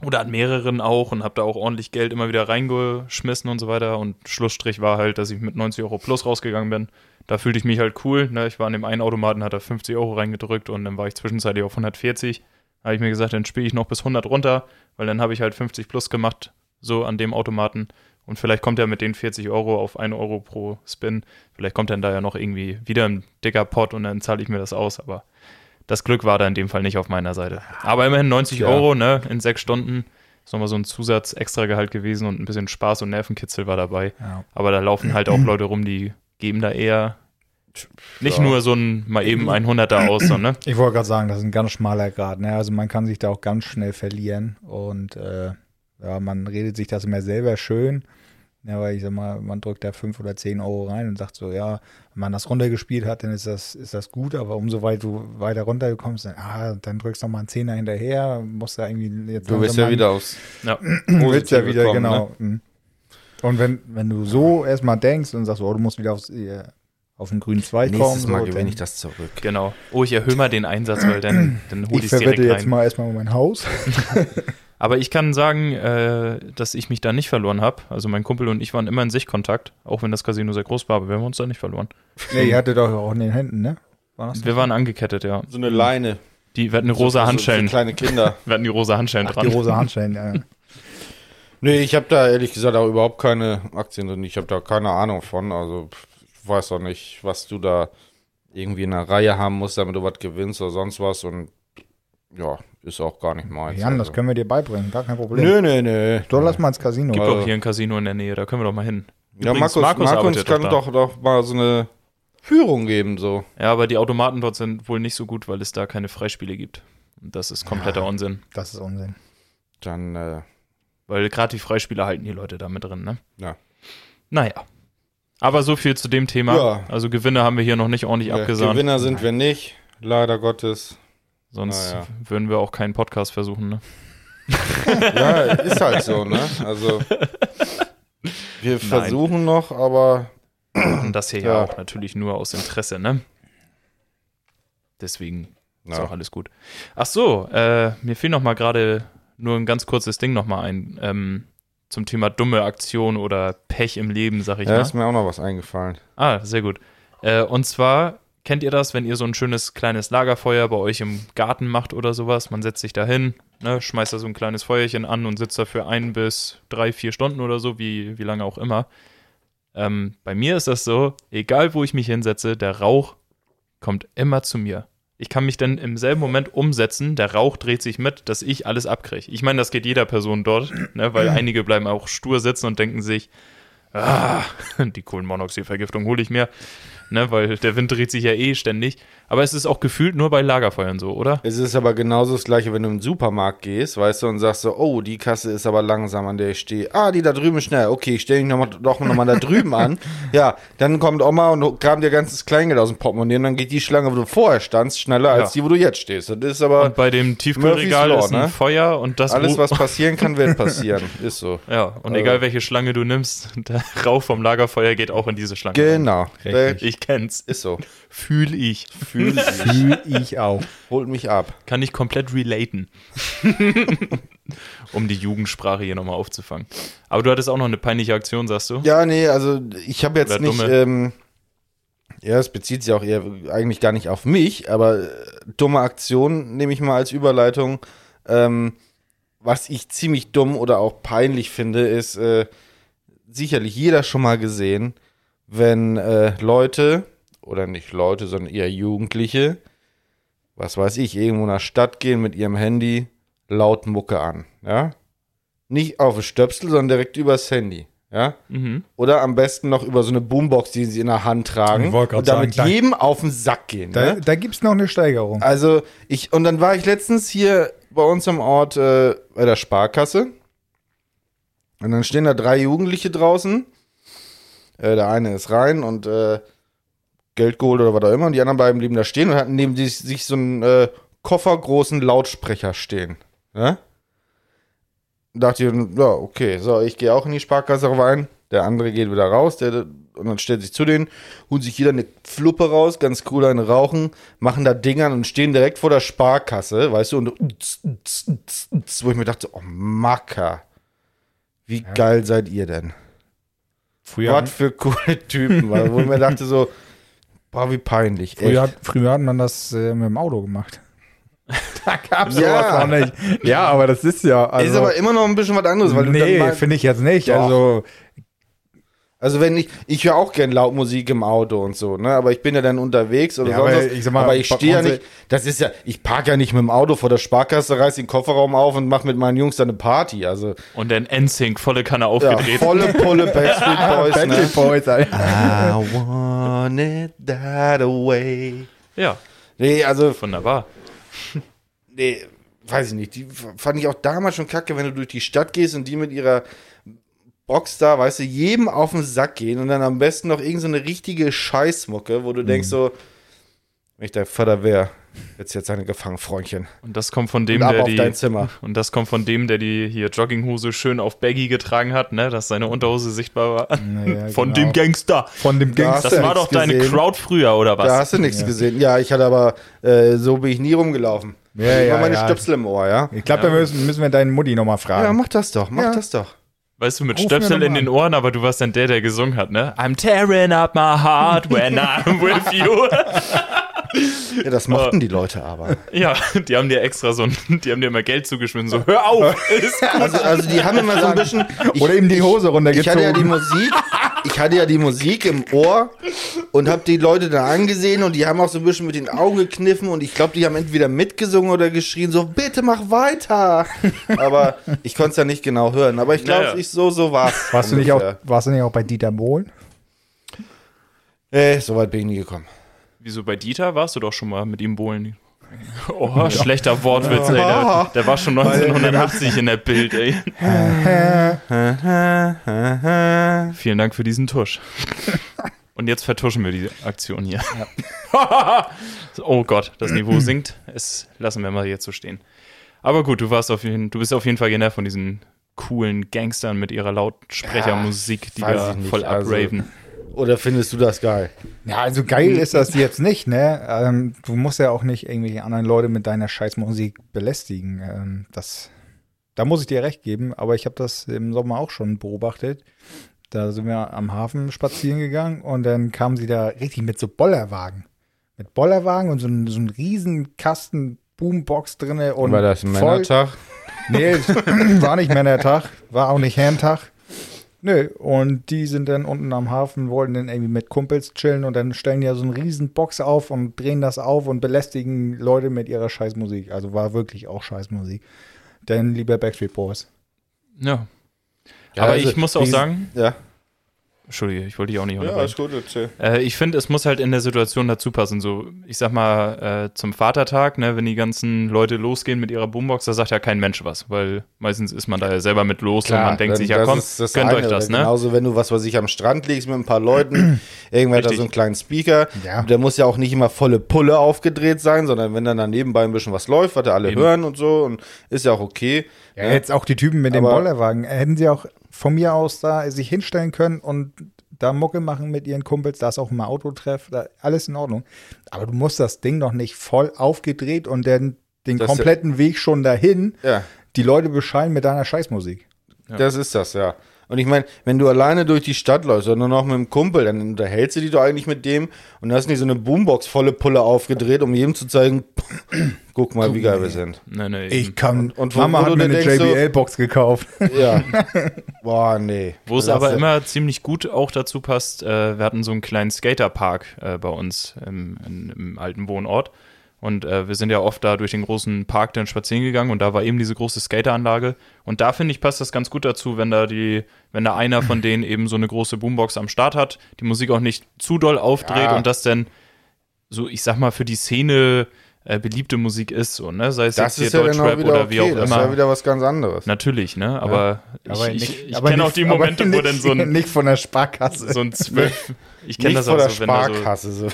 oder an mehreren auch und habe da auch ordentlich Geld immer wieder reingeschmissen und so weiter. Und Schlussstrich war halt, dass ich mit 90 Euro plus rausgegangen bin. Da fühlte ich mich halt cool. Ne? Ich war an dem einen Automaten, hat er 50 Euro reingedrückt und dann war ich zwischenzeitlich auf 140. Da habe ich mir gesagt, dann spiele ich noch bis 100 runter, weil dann habe ich halt 50 plus gemacht, so an dem Automaten. Und vielleicht kommt er mit den 40 Euro auf 1 Euro pro Spin. Vielleicht kommt dann da ja noch irgendwie wieder ein dicker Pot und dann zahle ich mir das aus. Aber das Glück war da in dem Fall nicht auf meiner Seite. Aber immerhin 90 ja. Euro, ne, in sechs Stunden. Ist nochmal so ein Zusatz-Extra-Gehalt gewesen und ein bisschen Spaß und Nervenkitzel war dabei. Ja. Aber da laufen halt auch Leute rum, die geben da eher nicht ja. nur so ein mal eben ein Hunderter aus, so, ne? Ich wollte gerade sagen, das ist ein ganz schmaler Grad, ne? Also man kann sich da auch ganz schnell verlieren und äh, ja, man redet sich das immer selber schön. Ja, weil ich sag mal, man drückt da fünf oder zehn Euro rein und sagt so, ja, wenn man das runtergespielt hat, dann ist das, ist das gut, aber umso weit du weiter runtergekommst, dann, ah, dann drückst du noch mal einen Zehner hinterher, musst da irgendwie jetzt. Du willst ja wieder aus. Ja, willst ja wieder, kommen, genau. Ne? Und wenn, wenn du so erstmal denkst und sagst, oh, du musst wieder aufs, äh, auf den grünen Zweig kommen. Nächstes Mal so, gewinne ich das zurück. Genau. Oh, ich erhöhe mal den Einsatz, weil dann, dann hole ich es direkt rein. Ich jetzt mal erstmal mein Haus. Aber ich kann sagen, äh, dass ich mich da nicht verloren habe. Also mein Kumpel und ich waren immer in Sichtkontakt, auch wenn das Casino sehr groß war, aber wir haben uns da nicht verloren. Nee, ihr hattet doch auch in den Händen, ne? War wir waren angekettet, ja. So eine Leine. Die, wir hatten eine rosa so, Handschellen. So kleine Kinder. wir hatten die rosa Handschellen Ach, dran. Die rosa Handschellen, ja. nee, ich habe da ehrlich gesagt auch überhaupt keine Aktien drin. Ich habe da keine Ahnung von. Also ich weiß auch nicht, was du da irgendwie in einer Reihe haben musst, damit du was gewinnst oder sonst was. Und ja, ist auch gar nicht meins. Jan, also. das können wir dir beibringen, gar kein Problem. Nö, nö, nö. Du lass mal ins Casino. Gibt doch hier ein Casino in der Nähe, da können wir doch mal hin. Übrigens, ja, Markus, Markus, Markus kann doch, doch mal so eine Führung geben, so. Ja, aber die Automaten dort sind wohl nicht so gut, weil es da keine Freispiele gibt. Und das ist kompletter ja, Unsinn. Das ist Unsinn. Dann, äh, Weil gerade die Freispiele halten die Leute da mit drin, ne? Ja. Naja. Aber so viel zu dem Thema. Ja. Also Gewinne haben wir hier noch nicht ordentlich ja, abgesagt. Gewinner sind wir nicht, leider Gottes. Sonst ja. würden wir auch keinen Podcast versuchen, ne? ja, ist halt so, ne? Also wir Nein. versuchen noch, aber machen das hier ja. ja. auch natürlich nur aus Interesse, ne? Deswegen ist auch alles gut. Ach so, äh, mir fiel noch mal gerade nur ein ganz kurzes Ding noch mal ein ähm, zum Thema dumme Aktion oder Pech im Leben, sag ich ja, mal. Ja, ist mir auch noch was eingefallen. Ah, sehr gut. Äh, und zwar Kennt ihr das, wenn ihr so ein schönes kleines Lagerfeuer bei euch im Garten macht oder sowas? Man setzt sich da hin, ne, schmeißt da so ein kleines Feuerchen an und sitzt da für ein bis drei, vier Stunden oder so, wie, wie lange auch immer. Ähm, bei mir ist das so, egal wo ich mich hinsetze, der Rauch kommt immer zu mir. Ich kann mich dann im selben Moment umsetzen, der Rauch dreht sich mit, dass ich alles abkriege. Ich meine, das geht jeder Person dort, ne, weil einige bleiben auch stur sitzen und denken sich, ah, die Kohlenmonoxidvergiftung hole ich mir ne, weil der Wind dreht sich ja eh ständig. Aber es ist auch gefühlt nur bei Lagerfeuern so, oder? Es ist aber genauso das gleiche, wenn du in den Supermarkt gehst, weißt du, und sagst so, oh, die Kasse ist aber langsam, an der ich stehe. Ah, die da drüben ist schnell. Okay, ich stelle mich noch mal, doch nochmal da drüben an. Ja, dann kommt Oma und grabt dir ganzes Kleingeld aus dem Portemonnaie und dann geht die Schlange, wo du vorher standst, schneller als die, wo du jetzt stehst. Das ist aber und bei dem Tiefkühlregal Law, ist ein ne? Feuer und das Alles, was passieren kann, wird passieren. ist so. Ja, und also. egal welche Schlange du nimmst, der Rauch vom Lagerfeuer geht auch in diese Schlange. Genau. Ich kenn's. Ist so. Fühl ich. Fühl ich. Fühl ich auch. Holt mich ab. Kann ich komplett relaten. um die Jugendsprache hier nochmal aufzufangen. Aber du hattest auch noch eine peinliche Aktion, sagst du? Ja, nee, also ich habe jetzt nicht. Ähm, ja, es bezieht sich auch eher eigentlich gar nicht auf mich, aber äh, dumme Aktion nehme ich mal als Überleitung. Ähm, was ich ziemlich dumm oder auch peinlich finde, ist äh, sicherlich jeder schon mal gesehen, wenn äh, Leute oder nicht Leute, sondern eher Jugendliche, was weiß ich, irgendwo in der Stadt gehen mit ihrem Handy laut Mucke an, ja? nicht auf Stöpsel, sondern direkt übers Handy. Ja? Mhm. Oder am besten noch über so eine Boombox, die sie in der Hand tragen Ich wollte grad und damit sagen, da- jedem auf den Sack gehen. Da, Ne? da gibt es noch eine Steigerung. Also ich, und dann war ich letztens hier bei uns am Ort äh, bei der Sparkasse. Und dann stehen da drei Jugendliche draußen. Äh, der eine ist rein und äh, Geld geholt oder was auch immer. Und die anderen beiden blieben da stehen und hatten neben sich, sich so einen äh, koffergroßen Lautsprecher stehen. Ja? Dachte ich, ja, okay, so, ich gehe auch in die Sparkasse rein. Der andere geht wieder raus, der, und dann stellt sich zu denen, holen sich jeder eine Fluppe raus, ganz cool eine rauchen, machen da Dingern und stehen direkt vor der Sparkasse, weißt du, und wo ich mir dachte, oh Macker, wie geil seid ihr denn? Früher, Was für coole Typen, weil, wo ich mir dachte so, boah, wie peinlich. früher, hat, früher hat man das äh, mit dem Auto gemacht. da gab es Ja. sowas noch nicht. Ja, aber das ist ja. Also, ist aber immer noch ein bisschen was anderes, weil du nee, finde ich jetzt nicht. Doch. Also, Also wenn ich, ich höre auch gern laut Musik im Auto und so, ne? Aber ich bin ja dann unterwegs oder Ja, sonst aber was. ich sag mal, aber ich stehe ja nicht, das ist ja, ich park ja nicht mit dem Auto vor der Sparkasse, reiß den Kofferraum auf und mach mit meinen Jungs dann eine Party. Also Und dann NSYNC, volle Kanne ja, aufgedreht. volle Pulle Backstreet Boys, ne? Backstreet Boys, Alter. I want it that way. Ja, Nee, also, wunderbar. nee, weiß ich nicht. Die fand ich auch damals schon kacke, wenn du durch die Stadt gehst und die mit ihrer Box da, weißt du, jedem auf den Sack gehen und dann am besten noch irgendeine so eine richtige Scheißmucke, wo du Mhm. denkst so, wenn ich dein Vater wäre, jetzt jetzt eine gefangen, Freundchen. Und das kommt von dem, der auf die. dein Zimmer. Und das kommt von dem, der die hier Jogginghose schön auf Baggy getragen hat, ne, dass seine Unterhose sichtbar war. Naja, von genau. dem Gangster. Von dem Gangster. Das war doch deine gesehen. Crowd früher, oder was? Da hast du nichts Ja. gesehen. Ja, ich hatte aber, äh, so bin ich nie rumgelaufen. Ja, ich ja, war meine ja. Stöpsel im Ohr, ja? Ich glaube, da müssen, müssen wir deine Mutti nochmal Ja, fragen. mach das doch, mach Ja. das doch. Weißt du, mit Ruf Stöpsel in den. Ohren, aber du warst dann der, der gesungen hat, ne? I'm tearing up my heart when I'm with you. Ja, das mochten die Leute aber. ja, die haben dir extra so ein, die haben dir immer Geld zugeschmissen, so, hör auf! Ist Also, also die haben immer so ein bisschen. Ich, Oder ihm die Hose ich hatte ja die runtergezogen. Musik, ich hatte ja die Musik im Ohr und habe die Leute da angesehen und die haben auch so ein bisschen mit den Augen gekniffen und ich glaube, die haben entweder mitgesungen oder geschrien, so bitte mach weiter. Aber ich konnte es ja nicht genau hören. Aber ich glaube, Naja. ich so so war's. warst, du nicht auch, ungefähr. warst du nicht auch bei Dieter Bohlen? Äh, so weit bin ich nie gekommen. Wieso bei Dieter warst du doch schon mal mit ihm bohlen? Oh, schlechter Wortwitz, ey. Der, der war schon 1980 in der Bild, ey. Vielen Dank für diesen Tusch. Und jetzt vertuschen wir die Aktion hier. oh Gott, das Niveau sinkt. Es lassen wir mal jetzt so stehen. Aber gut, du warst auf jeden, du bist auf jeden Fall genervt von diesen coolen Gangstern mit ihrer Lautsprechermusik, die da voll also- abraven. Oder findest du das geil? Ja, also geil ist das jetzt nicht, ne? Ähm, du musst ja auch nicht irgendwelche anderen Leute mit deiner Scheißmusik belästigen. Ähm, das, da muss ich dir recht geben, aber ich habe das im Sommer auch schon beobachtet. Da sind wir am Hafen spazieren gegangen und dann kamen sie da richtig mit so Bollerwagen. Mit Bollerwagen und so, ein- so riesen Kasten Boombox drinne und War das ein Männertag? Nee, war nicht Männertag, war auch nicht Herrentag. Nö, und die sind dann unten am Hafen, wollten dann irgendwie mit Kumpels chillen und dann stellen die ja so eine riesen Box auf und drehen das auf und belästigen Leute mit ihrer Scheißmusik. Also war wirklich auch Scheißmusik. Denn lieber Backstreet Boys. Ja. Ja, Aber also, ich muss auch sagen, Ja. Entschuldige, ich wollte dich auch nicht Ja, unterbrechen. ist gut, erzähl. Äh, ich finde, es muss halt in der Situation dazu passen. So, ich sag mal, äh, zum Vatertag, ne, wenn die ganzen Leute losgehen mit ihrer Boombox, da sagt ja kein Mensch was, weil meistens ist man da ja selber mit los und man denkt dann- sich, ja komm, ist das gönnt eine. euch das, ne? Genauso, wenn du was, was ich am Strand legst mit ein paar Leuten, irgendwer hat da Richtig. so einen kleinen Speaker, Ja. der muss ja auch nicht immer volle Pulle aufgedreht sein, sondern wenn dann da nebenbei ein bisschen was läuft, was da alle Eben. hören und so, und ist ja auch okay. Ja, jetzt auch die Typen mit dem Aber- Bollerwagen. Hätten sie auch von mir aus da sich hinstellen können und da Mucke machen mit ihren Kumpels, da ist auch mal Autotreff, da, alles in Ordnung. Aber du musst das Ding noch nicht voll aufgedreht und dann den Das- kompletten Weg schon dahin Ja, die Leute bescheiden mit deiner Scheißmusik. Ja. das ist das, ja. Und ich meine, wenn du alleine durch die Stadt läufst oder nur noch mit einem Kumpel, dann unterhältst du dich doch eigentlich mit dem und hast nicht so eine Boombox volle Pulle aufgedreht, um jedem zu zeigen, guck mal, wie geil wir sind. Nee, nee, Ich kann. Und- und Mama hat mir eine denkst so- JBL-Box gekauft. Ja. Boah, nee. Wo es aber immer ziemlich gut auch dazu passt, äh, wir hatten so einen kleinen Skaterpark äh, bei uns im, in, im alten Wohnort. Und äh, wir sind ja oft da durch den großen Park dann spazieren gegangen und da war eben diese große Skateranlage. Und da finde ich, passt das ganz gut dazu, wenn da die, wenn da einer von denen eben so eine große Boombox am Start hat, die Musik auch nicht zu doll aufdreht Ja. und das dann so, ich sag mal, für die Szene äh, beliebte Musik ist, so, ne? Sei es Das jetzt ist hier ja Deutschrap oder okay. wie auch das ist immer. ja wieder was ganz anderes. Natürlich, ne? Aber Aber ich, ich, ich kenne auch die Momente, wo nicht- dann so ein, Nicht von der Sparkasse. so ein zwölf, ich kenne das auch der so, wenn da so, Sparkasse. So.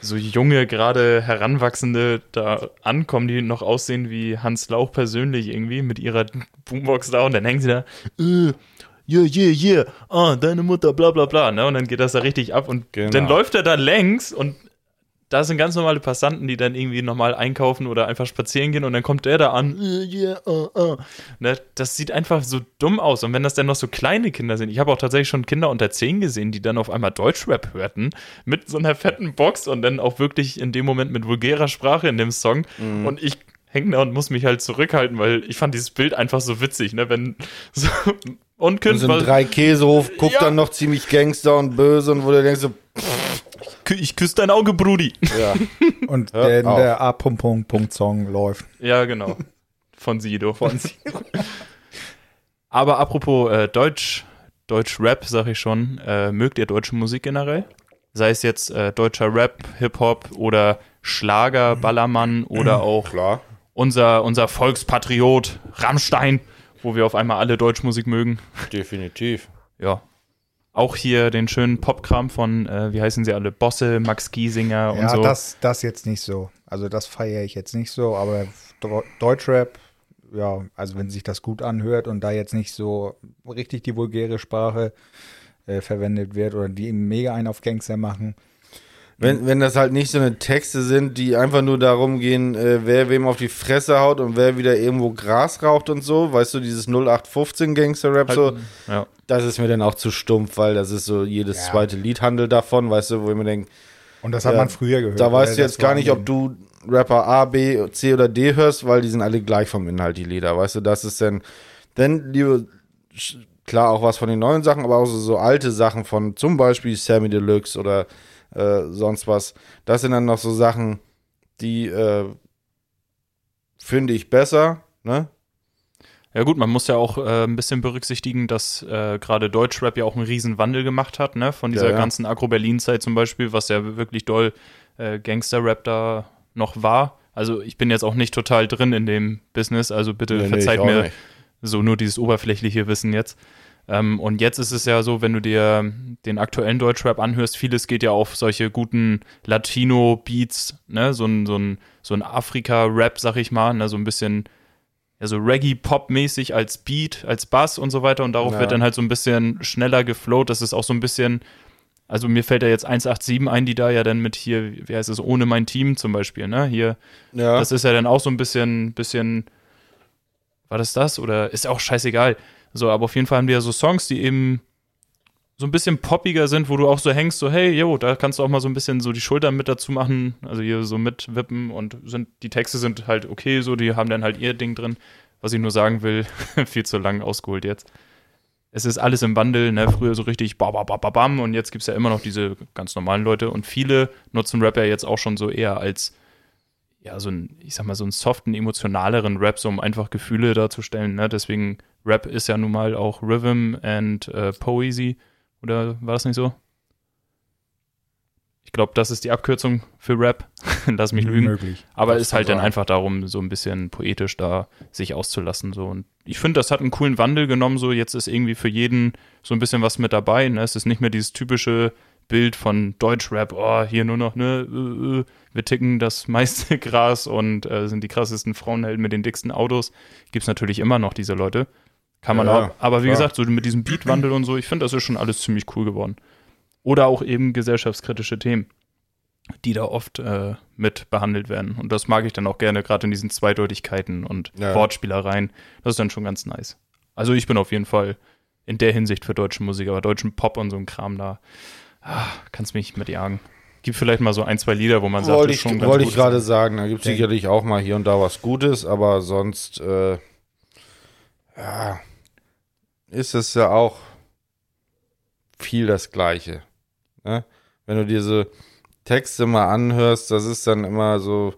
So junge, gerade Heranwachsende da ankommen, die noch aussehen wie Hans Lauch persönlich irgendwie mit ihrer Boombox da und dann hängen sie da, äh, yeah, yeah, yeah, ah, deine Mutter, bla bla bla, ne? Und dann geht das da richtig ab und Genau. dann läuft er da längs und da sind ganz normale Passanten, die dann irgendwie nochmal einkaufen oder einfach spazieren gehen und dann kommt der da an, yeah, uh, uh. Ne, das sieht einfach so dumm aus. Und wenn das dann noch so kleine Kinder sind, ich habe auch tatsächlich schon Kinder unter 10 gesehen, die dann auf einmal Deutschrap hörten, mit so einer fetten Box und dann auch wirklich in dem Moment mit vulgärer Sprache in dem Song. Und ich hänge da und muss mich halt zurückhalten, weil ich fand dieses Bild einfach so witzig, ne? Wenn so und Und so Künstler, ein Drei-Käsehof guckt Ja. dann noch ziemlich Gangster und böse und wo du denkst so, ich küsse dein Auge, Brudi. ja. Und der, der A-Punkt-Punkt-Song läuft. Ja, genau. Von Sido. Von Sido. Aber apropos äh, Deutsch, Deutsch-Rap, sag ich schon, äh, mögt ihr deutsche Musik generell? Sei es jetzt äh, deutscher Rap, Hip-Hop oder Schlager, Ballermann oder auch Klar. unser, unser Volkspatriot Rammstein, wo wir auf einmal alle Deutschmusik mögen. Definitiv. Ja. Auch hier den schönen Popkram von, äh, wie heißen sie alle, Bosse, Max Giesinger und Ja, so. das, das jetzt nicht so. Also das feiere ich jetzt nicht so, aber Deu- Deutschrap, ja, also wenn sich das gut anhört und da jetzt nicht so richtig die vulgäre Sprache äh, verwendet wird oder die ihm mega einen auf Gangster machen. Wenn, wenn das halt nicht so eine Texte sind, die einfach nur darum gehen, äh, wer wem auf die Fresse haut und wer wieder irgendwo Gras raucht und so, weißt du, dieses 0815 Gangster-Rap, so, ja. das ist mir dann auch zu stumpf, weil das ist so jedes Ja. zweite Lied handelt davon, weißt du, wo ich mir denke, Und das hat Ja, man früher gehört. da weißt oder du jetzt gar nicht, ob du Rapper A, B, C oder D hörst, weil die sind alle gleich vom Inhalt, die Lieder, weißt du, das ist dann, dann lieber, sch- klar auch was von den neuen Sachen, aber auch so, so alte Sachen von zum Beispiel Sammy Deluxe oder äh, sonst was, das sind dann noch so Sachen, die äh, finde ich besser, ne? Ja gut, man muss ja auch äh, ein bisschen berücksichtigen, dass äh, gerade Deutschrap ja auch einen riesen Wandel gemacht hat, ne? Von dieser Ja, ja. ganzen Agro-Berlin-Zeit zum Beispiel, was ja wirklich doll äh, Gangster-Rap da noch war. Also ich bin jetzt auch nicht total drin in dem Business, also bitte Nee, nee, verzeiht auch mir nicht. so nur dieses oberflächliche Wissen jetzt. Ähm, und jetzt ist es ja so, wenn du dir den aktuellen Deutschrap anhörst, vieles geht ja auf solche guten Latino-Beats, ne, so ein, so ein, so ein Afrika-Rap, sag ich mal, ne, so ein bisschen, ja, so Reggae-Pop-mäßig als Beat, als Bass und so weiter und darauf Ja. wird dann halt so ein bisschen schneller geflowt, das ist auch so ein bisschen, also mir fällt da jetzt 187 ein, die da ja dann mit hier, wie heißt es, ohne mein Team zum Beispiel, ne, hier, Ja, das ist ja dann auch so ein bisschen, bisschen, war das das? Oder ist auch scheißegal. So, aber auf jeden Fall haben die ja so Songs, die eben so ein bisschen poppiger sind, wo du auch so hängst, so, hey, yo, da kannst du auch mal so ein bisschen so die Schultern mit dazu machen, also hier so mitwippen und sind, die Texte sind halt okay, so, die haben dann halt ihr Ding drin. Was ich nur sagen will, viel zu lang ausgeholt jetzt. Es ist alles im Wandel, ne? Früher so richtig ba, ba, ba, ba, bam und jetzt gibt es ja immer noch diese ganz normalen Leute und viele nutzen Rap ja jetzt auch schon so eher als ja, so ein, ich sag mal, so einen soften, emotionaleren Rap, so um einfach Gefühle darzustellen. Ne? Deswegen, Rap ist ja nun mal auch Rhythm and äh, Poesy. Oder war das nicht so? Ich glaube, das ist die Abkürzung für Rap. Lass mich lügen. Möglich. Aber Das ist halt dann sein. einfach darum, so ein bisschen poetisch da sich auszulassen. So. Und ich finde, das hat einen coolen Wandel genommen. So, jetzt ist irgendwie für jeden so ein bisschen was mit dabei. Ne? Es ist nicht mehr dieses typische Bild von Deutschrap, oh, hier nur noch, ne, äh, äh, wir ticken das meiste Gras und äh, sind die krassesten Frauenhelden mit den dicksten Autos. Gibt's natürlich immer noch diese Leute. Kann man Ja, auch. Aber wie klar. gesagt, so mit diesem Beatwandel und so, ich finde, das ist schon alles ziemlich cool geworden. Oder auch eben gesellschaftskritische Themen, die da oft äh, mit behandelt werden. Und das mag ich dann auch gerne, gerade in diesen Zweideutigkeiten und Ja. Wortspielereien. Das ist dann schon ganz nice. Also ich bin auf jeden Fall in der Hinsicht für deutsche Musik, aber deutschen Pop und so ein Kram da, kannst mich mit jagen. Gibt vielleicht mal so ein, zwei Lieder, wo man sagt, wollte das ich, ist schon wollte ich gerade sagen, da gibt es sicherlich auch mal hier und da was Gutes, aber sonst äh, ja, ist es ja auch viel das Gleiche. Ne? Wenn du diese Texte mal anhörst, das ist dann immer so,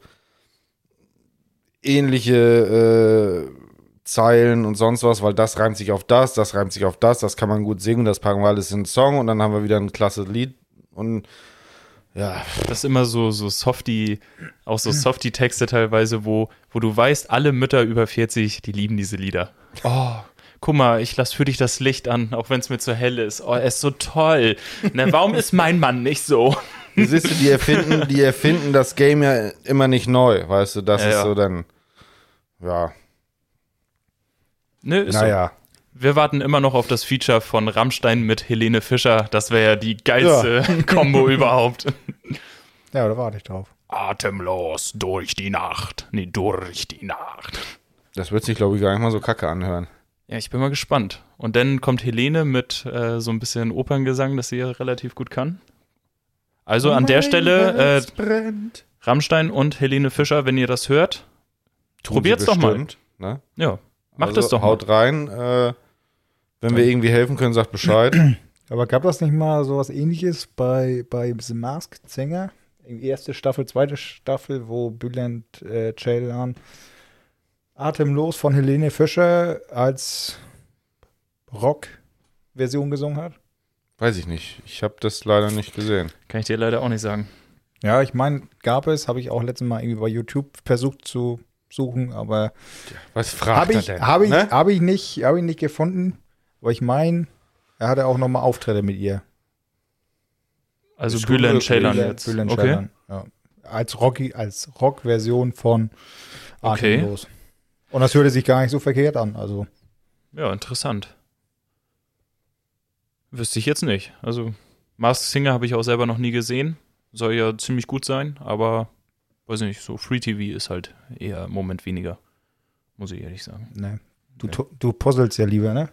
ähnliche äh, Zeilen und sonst was, weil das reimt sich auf das, das reimt sich auf das, das kann man gut singen, das packen wir alles in einen Song und dann haben wir wieder ein klasse Lied und ja, Das ist immer so, so softy, auch so softy-Texte teilweise, wo, wo du weißt, alle Mütter über 40, die lieben diese Lieder. Oh, guck mal, ich lass für dich das Licht an, auch wenn es mir zu hell ist. Oh, er ist so toll. Na, warum ist mein Mann nicht so? siehst du, die erfinden, die erfinden das Game ja immer nicht neu, weißt du, das Ja, ist ja. so dann, ja, Ne, ist so. naja. Wir warten immer noch auf das Feature von Rammstein mit Helene Fischer. Das wäre ja die geilste Combo überhaupt. Ja, da warte ich drauf. Atemlos durch die Nacht. Nee, durch die Nacht. Das wird sich, glaube ich, gar nicht mal so kacke anhören. Ja, ich bin mal gespannt. Und dann kommt Helene mit äh, so ein bisschen Operngesang, das sie ja relativ gut kann. Also an der Stelle, äh, brennt. Rammstein und Helene Fischer, wenn ihr das hört, Tun probiert's sie doch mal. bestimmt, Ne? Ja, macht also es doch Haut mal. rein. Äh, wenn wir irgendwie helfen können, sagt Bescheid. Aber gab das nicht mal sowas ähnliches bei, bei The Masked Singer? Erste Staffel, zweite Staffel, wo Bülent äh, Ceylan Atemlos von Helene Fischer als Rock-Version gesungen hat? Weiß ich nicht. Ich habe das leider nicht gesehen. Kann ich dir leider auch nicht sagen. Ja, ich meine, gab es, habe ich auch letztes Mal irgendwie bei YouTube versucht zu suchen, aber Was fragt habe er ich, denn? hab ich, ne? hab ich, nicht, hab ich nicht gefunden. Aber ich meine, er hatte auch nochmal Auftritte mit ihr. Also Bülent. Ceylan Bülent- jetzt. Bülent Okay. Ja. Als Rocky, als Rock-Version von Okay. Atemlos. Und das hörte sich gar nicht so verkehrt an. Also, Ja, interessant. Wüsste ich jetzt nicht. Also, Masked Singer habe ich auch selber noch nie gesehen. Soll ja ziemlich gut sein, aber weiß ich nicht, so Free TV ist halt eher im Moment weniger. Muss ich ehrlich sagen. ne. Du, Nee. tu- du puzzelst ja lieber, ne?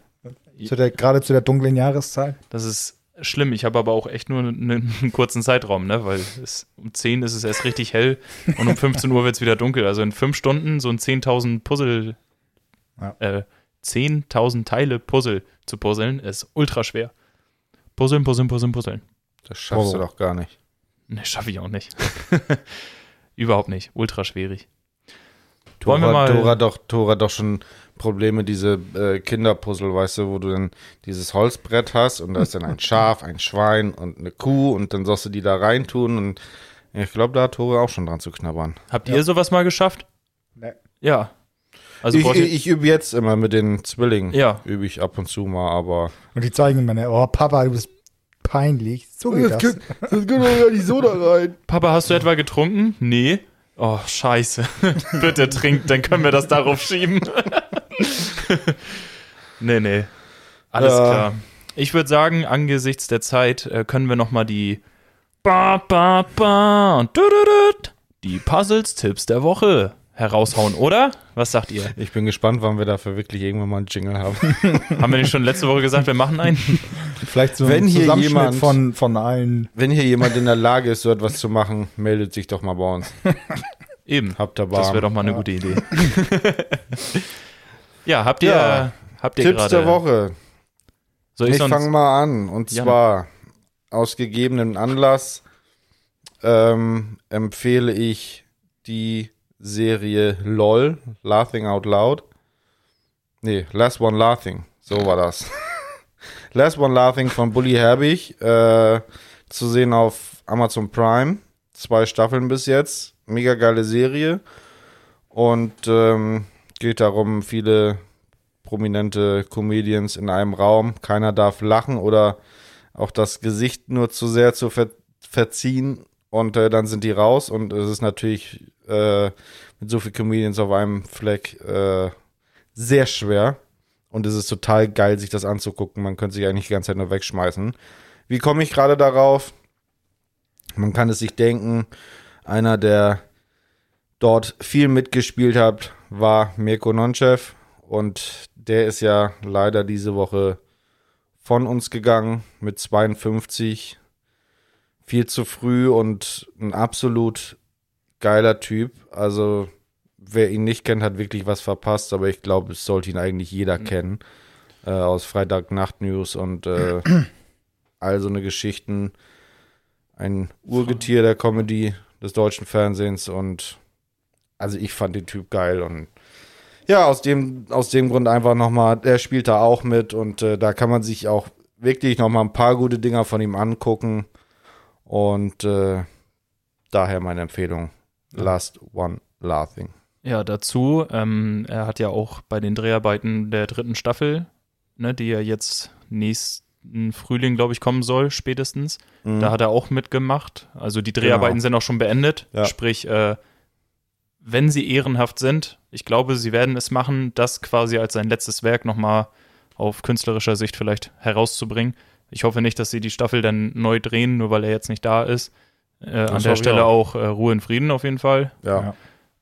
Zu der, gerade zu der dunklen Jahreszeit. Das ist schlimm. Ich habe aber auch echt nur einen, einen kurzen Zeitraum, ne? Weil es, um 10 ist es erst richtig hell und um 15 Uhr wird es wieder dunkel. Also in fünf Stunden so ein 10.000 Puzzle, Ja. äh, 10.000 Teile Puzzle zu puzzeln, ist ultra schwer. Puzzeln, puzzeln, puzzeln, puzzeln. Das schaffst du Oh. doch gar nicht. Ne, schaffe ich auch nicht. Überhaupt nicht. Ultra schwierig. Wollen wir Tora, mal- Tora doch, Tora doch schon Probleme, diese äh, Kinderpuzzle, weißt du, wo du dann dieses Holzbrett hast und da ist dann ein Schaf, ein Schwein und eine Kuh und dann sollst du die da reintun und ich glaube, da hat Tora auch schon dran zu knabbern. Habt Ja. ihr sowas mal geschafft? Ne. Ja. Also ich, ich, ich übe jetzt immer mit den Zwillingen. Ja. Übe ich ab und zu mal, aber. Und die zeigen mir, ne, oh Papa, du bist peinlich. So geht das. das geht doch ja die Soda rein. Papa, hast du etwa getrunken? Nee. Oh, scheiße. Bitte trink, dann können wir das darauf schieben. nee, nee. Alles Ja. klar. Ich würde sagen, angesichts der Zeit äh, können wir noch mal die ba, ba, ba, und dududut, die Puzzles Tipps der Woche heraushauen, oder? Was sagt ihr? Ich bin gespannt, wann wir dafür wirklich irgendwann mal einen Jingle haben. Haben wir nicht schon letzte Woche gesagt, wir machen einen? Vielleicht so Wenn ein hier jemand- von, von allen. Wenn hier jemand in der Lage ist, so etwas zu machen, meldet sich doch mal bei uns. Eben. Habt ihr Das wäre Barm. doch mal eine Ja. gute Idee. ja, habt ihr, Ja. habt ihr Tipps gerade. der Woche. Soll ich, Ich fange mal an. Und Ja. zwar aus gegebenem Anlass ähm, empfehle ich die Serie LOL, Laughing Out Loud. Nee, Last One Laughing. So war das. Last One Laughing von Bully Herbig. Äh, zu sehen auf Amazon Prime. Zwei Staffeln bis jetzt. Mega geile Serie. Und ähm, geht darum, viele prominente Comedians in einem Raum. Keiner darf lachen oder auch das Gesicht nur zu sehr zu ver verziehen. Und äh, dann sind die raus. Und es ist natürlich äh, mit so vielen Comedians auf einem Fleck äh, sehr schwer. Und es ist total geil, sich das anzugucken. Man könnte sich eigentlich die ganze Zeit nur wegschmeißen. Wie komme ich gerade darauf? Man kann es sich denken, einer, der dort viel mitgespielt hat, war Mirko Nonchev. Und der ist ja leider diese Woche von uns gegangen mit 52. Viel zu früh und ein absolut geiler Typ. Also, wer ihn nicht kennt, hat wirklich was verpasst, aber ich glaube, es sollte ihn eigentlich jeder kennen. Äh, aus Freitag Nacht News und äh, all so eine Geschichten. Ein Urgetier der Comedy des deutschen Fernsehens und also ich fand den Typ geil und ja, aus dem, aus dem Grund einfach nochmal, der spielt da auch mit und äh, da kann man sich auch wirklich nochmal ein paar gute Dinger von ihm angucken. Und äh, daher meine Empfehlung. Last One Laughing. Ja, dazu, ähm, er hat ja auch bei den Dreharbeiten der dritten Staffel, ne, die ja jetzt nächsten Frühling, glaube ich, kommen soll, spätestens. Mhm. Da hat er auch mitgemacht. Also die Dreharbeiten Genau. sind auch schon beendet. Ja. Sprich, äh, wenn sie ehrenhaft sind, ich glaube, sie werden es machen, das quasi als sein letztes Werk nochmal auf künstlerischer Sicht vielleicht herauszubringen. Ich hoffe nicht, dass sie die Staffel dann neu drehen, nur weil er jetzt nicht da ist. Äh, an der Stelle auch. auch äh, Ruhe in Frieden auf jeden Fall. ja. Ja.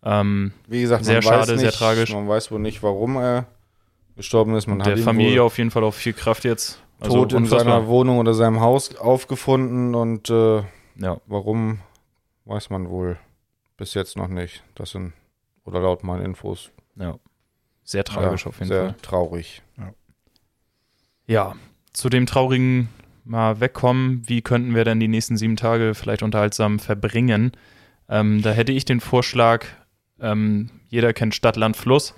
Ähm, Wie gesagt, Sehr man schade, weiß nicht, sehr tragisch. Man weiß wohl nicht, warum er gestorben ist. Man hat der ihn Familie auf jeden Fall auch viel Kraft jetzt. Also tot in seiner Wohnung oder seinem Haus aufgefunden und äh, Ja, warum, weiß man wohl bis jetzt noch nicht. Das sind, oder laut meinen Infos, ja. Sehr tragisch ja, auf jeden sehr Fall. traurig. Ja, zu dem traurigen mal wegkommen. Wie könnten wir denn die nächsten sieben Tage vielleicht unterhaltsam verbringen? Ähm, da hätte ich den Vorschlag, ähm, jeder kennt Stadt, Land, Fluss,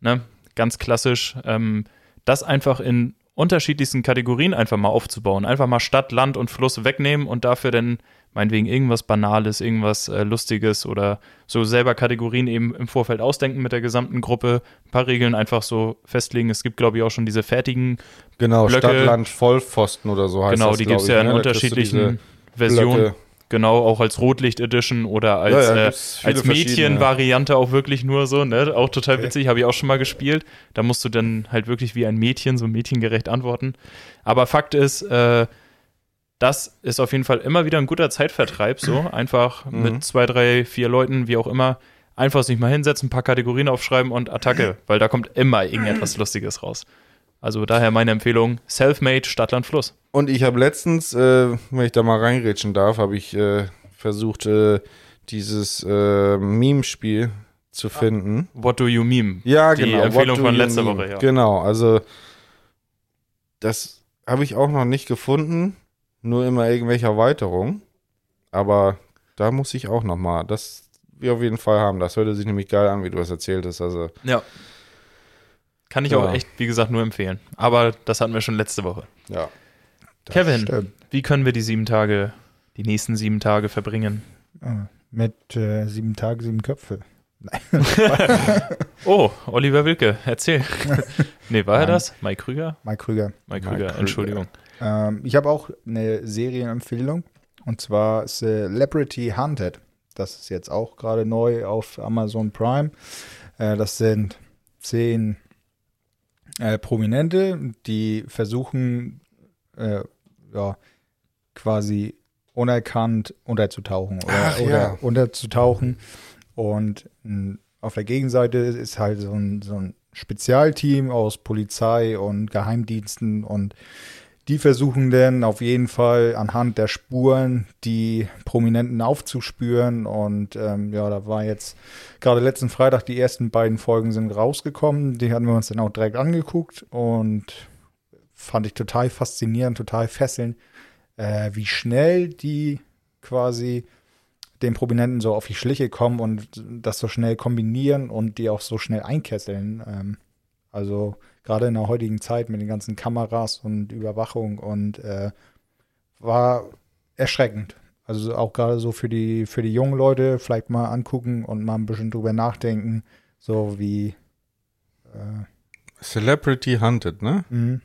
ne? ganz klassisch, ähm, das einfach in unterschiedlichsten Kategorien einfach mal aufzubauen. Einfach mal Stadt, Land und Fluss wegnehmen und dafür dann meinetwegen irgendwas Banales, irgendwas äh, Lustiges oder so selber Kategorien eben im Vorfeld ausdenken mit der gesamten Gruppe, ein paar Regeln einfach so festlegen. Es gibt, glaube ich, auch schon diese fertigen Genau, Blöcke- Stadtland Vollpfosten oder so heißt Genau, das, die glaub gibt es ja in ne? Unterschiedlichen Versionen. Blöcke. Genau, auch als Rotlicht Edition oder als, Ja, ja, äh, als. Mädchen-Variante auch wirklich nur so, ne? Auch total Okay. witzig, habe ich auch schon mal gespielt. Da musst du dann halt wirklich wie ein Mädchen, so mädchengerecht antworten. Aber Fakt ist, äh, das ist auf jeden Fall immer wieder ein guter Zeitvertreib, so einfach Mhm. mit zwei, drei, vier Leuten, wie auch immer, einfach sich mal hinsetzen, ein paar Kategorien aufschreiben und Attacke, weil da kommt immer irgendetwas Lustiges raus. Also daher meine Empfehlung, Selfmade, Stadtland, Fluss. Und ich habe letztens, äh, wenn ich da mal reinrätschen darf, habe ich äh, versucht, äh, dieses äh, Meme-Spiel zu finden. What do you meme? Ja, Die genau. Empfehlung What do von letzter meme? Woche, ja. Genau, also das habe ich auch noch nicht gefunden, nur immer irgendwelche Erweiterungen. Aber da muss ich auch noch mal, das wir auf jeden Fall haben. Das hörte sich nämlich geil an, wie du das erzählt hast. Also Ja. Kann ich Ja. auch echt, wie gesagt, nur empfehlen. Aber das hatten wir schon letzte Woche. ja, Kevin. stimmt. Wie können wir die sieben Tage, die nächsten sieben Tage verbringen? Ah, Mit äh, sieben Tage, sieben Köpfe. Oh, Oliver Wilke, erzähl. nee, war er Nein. das? Mike Krüger? Mike Krüger. Mike Mike Krüger, Krüger. Entschuldigung. Ähm, ich habe auch eine Serienempfehlung. Und zwar Celebrity Hunted. Das ist jetzt auch gerade neu auf Amazon Prime. Äh, das sind zehn äh, Prominente, die versuchen, äh, ja, quasi unerkannt unterzutauchen oder, Ach, oder ja. unterzutauchen. Und mh, auf der Gegenseite ist halt so ein, so ein Spezialteam aus Polizei und Geheimdiensten und die versuchen dann auf jeden Fall anhand der Spuren die Prominenten aufzuspüren. Und ähm, ja, da war jetzt gerade letzten Freitag die ersten beiden Folgen sind rausgekommen. Die hatten wir uns dann auch direkt angeguckt und fand ich total faszinierend, total fesselnd, äh, wie schnell die quasi den Prominenten so auf die Schliche kommen und das so schnell kombinieren und die auch so schnell einkesseln. Ähm, also gerade in der heutigen Zeit mit den ganzen Kameras und Überwachung und äh, war erschreckend. Also auch gerade so für die, für die jungen Leute vielleicht mal angucken und mal ein bisschen drüber nachdenken, so wie äh, Celebrity Hunted, ne? mh.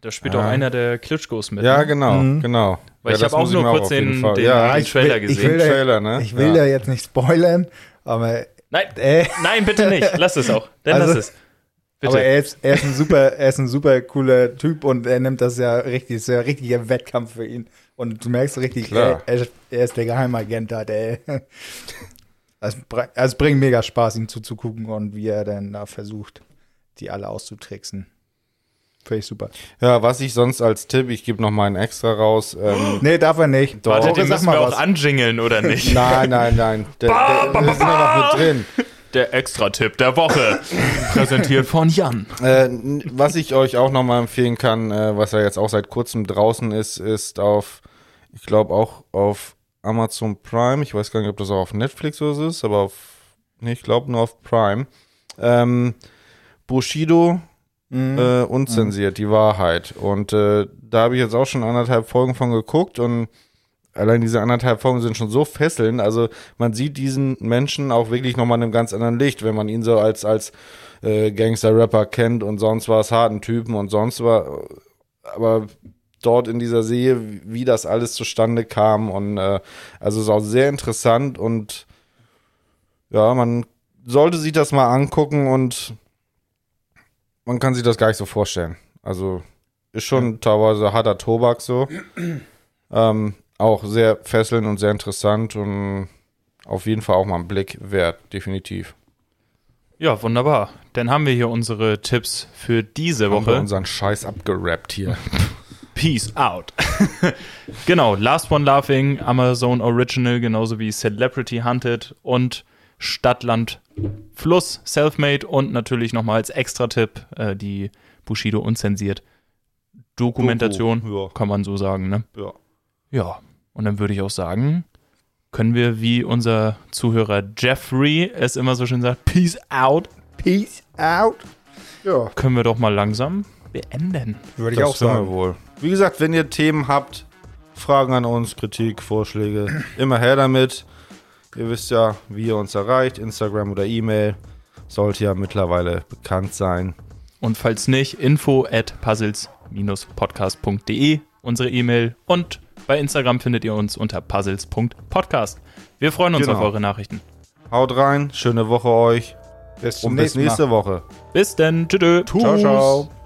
Da spielt Ah. auch einer der Klitschkos mit. Ja, ne? genau, Mhm. genau. Weil ja, ich habe auch nur mir kurz den, den, ja, den ich Trailer will- ich gesehen. will- den Trailer, ne? ich will ja. ja jetzt nicht spoilern, aber Nein, äh, nein, bitte nicht. Lass es auch. Dann Also- lass es. Bitte. Aber er ist, er ist ein super, er ist ein super cooler Typ und er nimmt das ja richtig, ist ja ein richtiger Wettkampf für ihn. Und du merkst richtig, er, er, er ist der Geheimagent da, der. Es, bre- es bringt mega Spaß, ihm zuzugucken und wie er dann da versucht, die alle auszutricksen. Finde ich super. ja, was ich sonst als Tipp, ich gebe noch mal einen extra raus. Ähm, Nee, darf er nicht. Warte, Doch, den sag müssen mal wir auch was. anjingeln, oder nicht? nein, nein, nein. Der, der, der ist immer noch mit drin. Der Extra-Tipp der Woche. Präsentiert von Jan. Äh, was ich euch auch noch mal empfehlen kann, äh, was ja jetzt auch seit kurzem draußen ist, ist auf, ich glaube auch auf Amazon Prime. Ich weiß gar nicht, ob das auch auf Netflix oder so ist, aber auf Nee, ich glaube nur auf Prime. Ähm, Bushido Mhm. äh, unzensiert, die Wahrheit. Und äh, da habe ich jetzt auch schon anderthalb Folgen von geguckt und allein diese anderthalb Folgen sind schon so fesselnd. Also man sieht diesen Menschen auch wirklich nochmal in einem ganz anderen Licht, wenn man ihn so als, als äh, Gangster-Rapper kennt und sonst was, harten Typen und sonst was. Aber dort in dieser Serie, wie- wie das alles zustande kam und äh, also es ist auch sehr interessant und ja, man sollte sich das mal angucken und man kann sich das gar nicht so vorstellen. Also ist schon teilweise harter Tobak so. ähm, auch sehr fesselnd und sehr interessant und auf jeden Fall auch mal einen Blick wert, definitiv. Ja, wunderbar. Dann haben wir hier unsere Tipps für diese Haben wir Woche. unseren Scheiß abgerappt hier. Peace out. genau, Last One Laughing, Amazon Original, genauso wie Celebrity Hunted und Stadtland Fluss, Selfmade und natürlich nochmal als Extra-Tipp äh, die Bushido unzensiert Dokumentation, Doku, ja. kann man so sagen, ne? Ja. Ja, und dann würde ich auch sagen, können wir, wie unser Zuhörer Jeffrey es immer so schön sagt, Peace out, Peace out. Ja, können wir doch mal langsam beenden. würde ich Das auch sagen. wohl. Wie gesagt, wenn ihr Themen habt, Fragen an uns, Kritik, Vorschläge, immer her damit. Ihr wisst ja, wie ihr uns erreicht, Instagram oder E-Mail. Sollte ja mittlerweile bekannt sein. Und falls nicht, info at puzzles-podcast.de, unsere E-Mail. Und bei Instagram findet ihr uns unter puzzles.podcast. Wir freuen uns Genau. auf eure Nachrichten. Haut rein, schöne Woche euch Bis zum und bis nächsten Mal. nächste Woche. Bis dann. Tschüss. Ciao, ciao.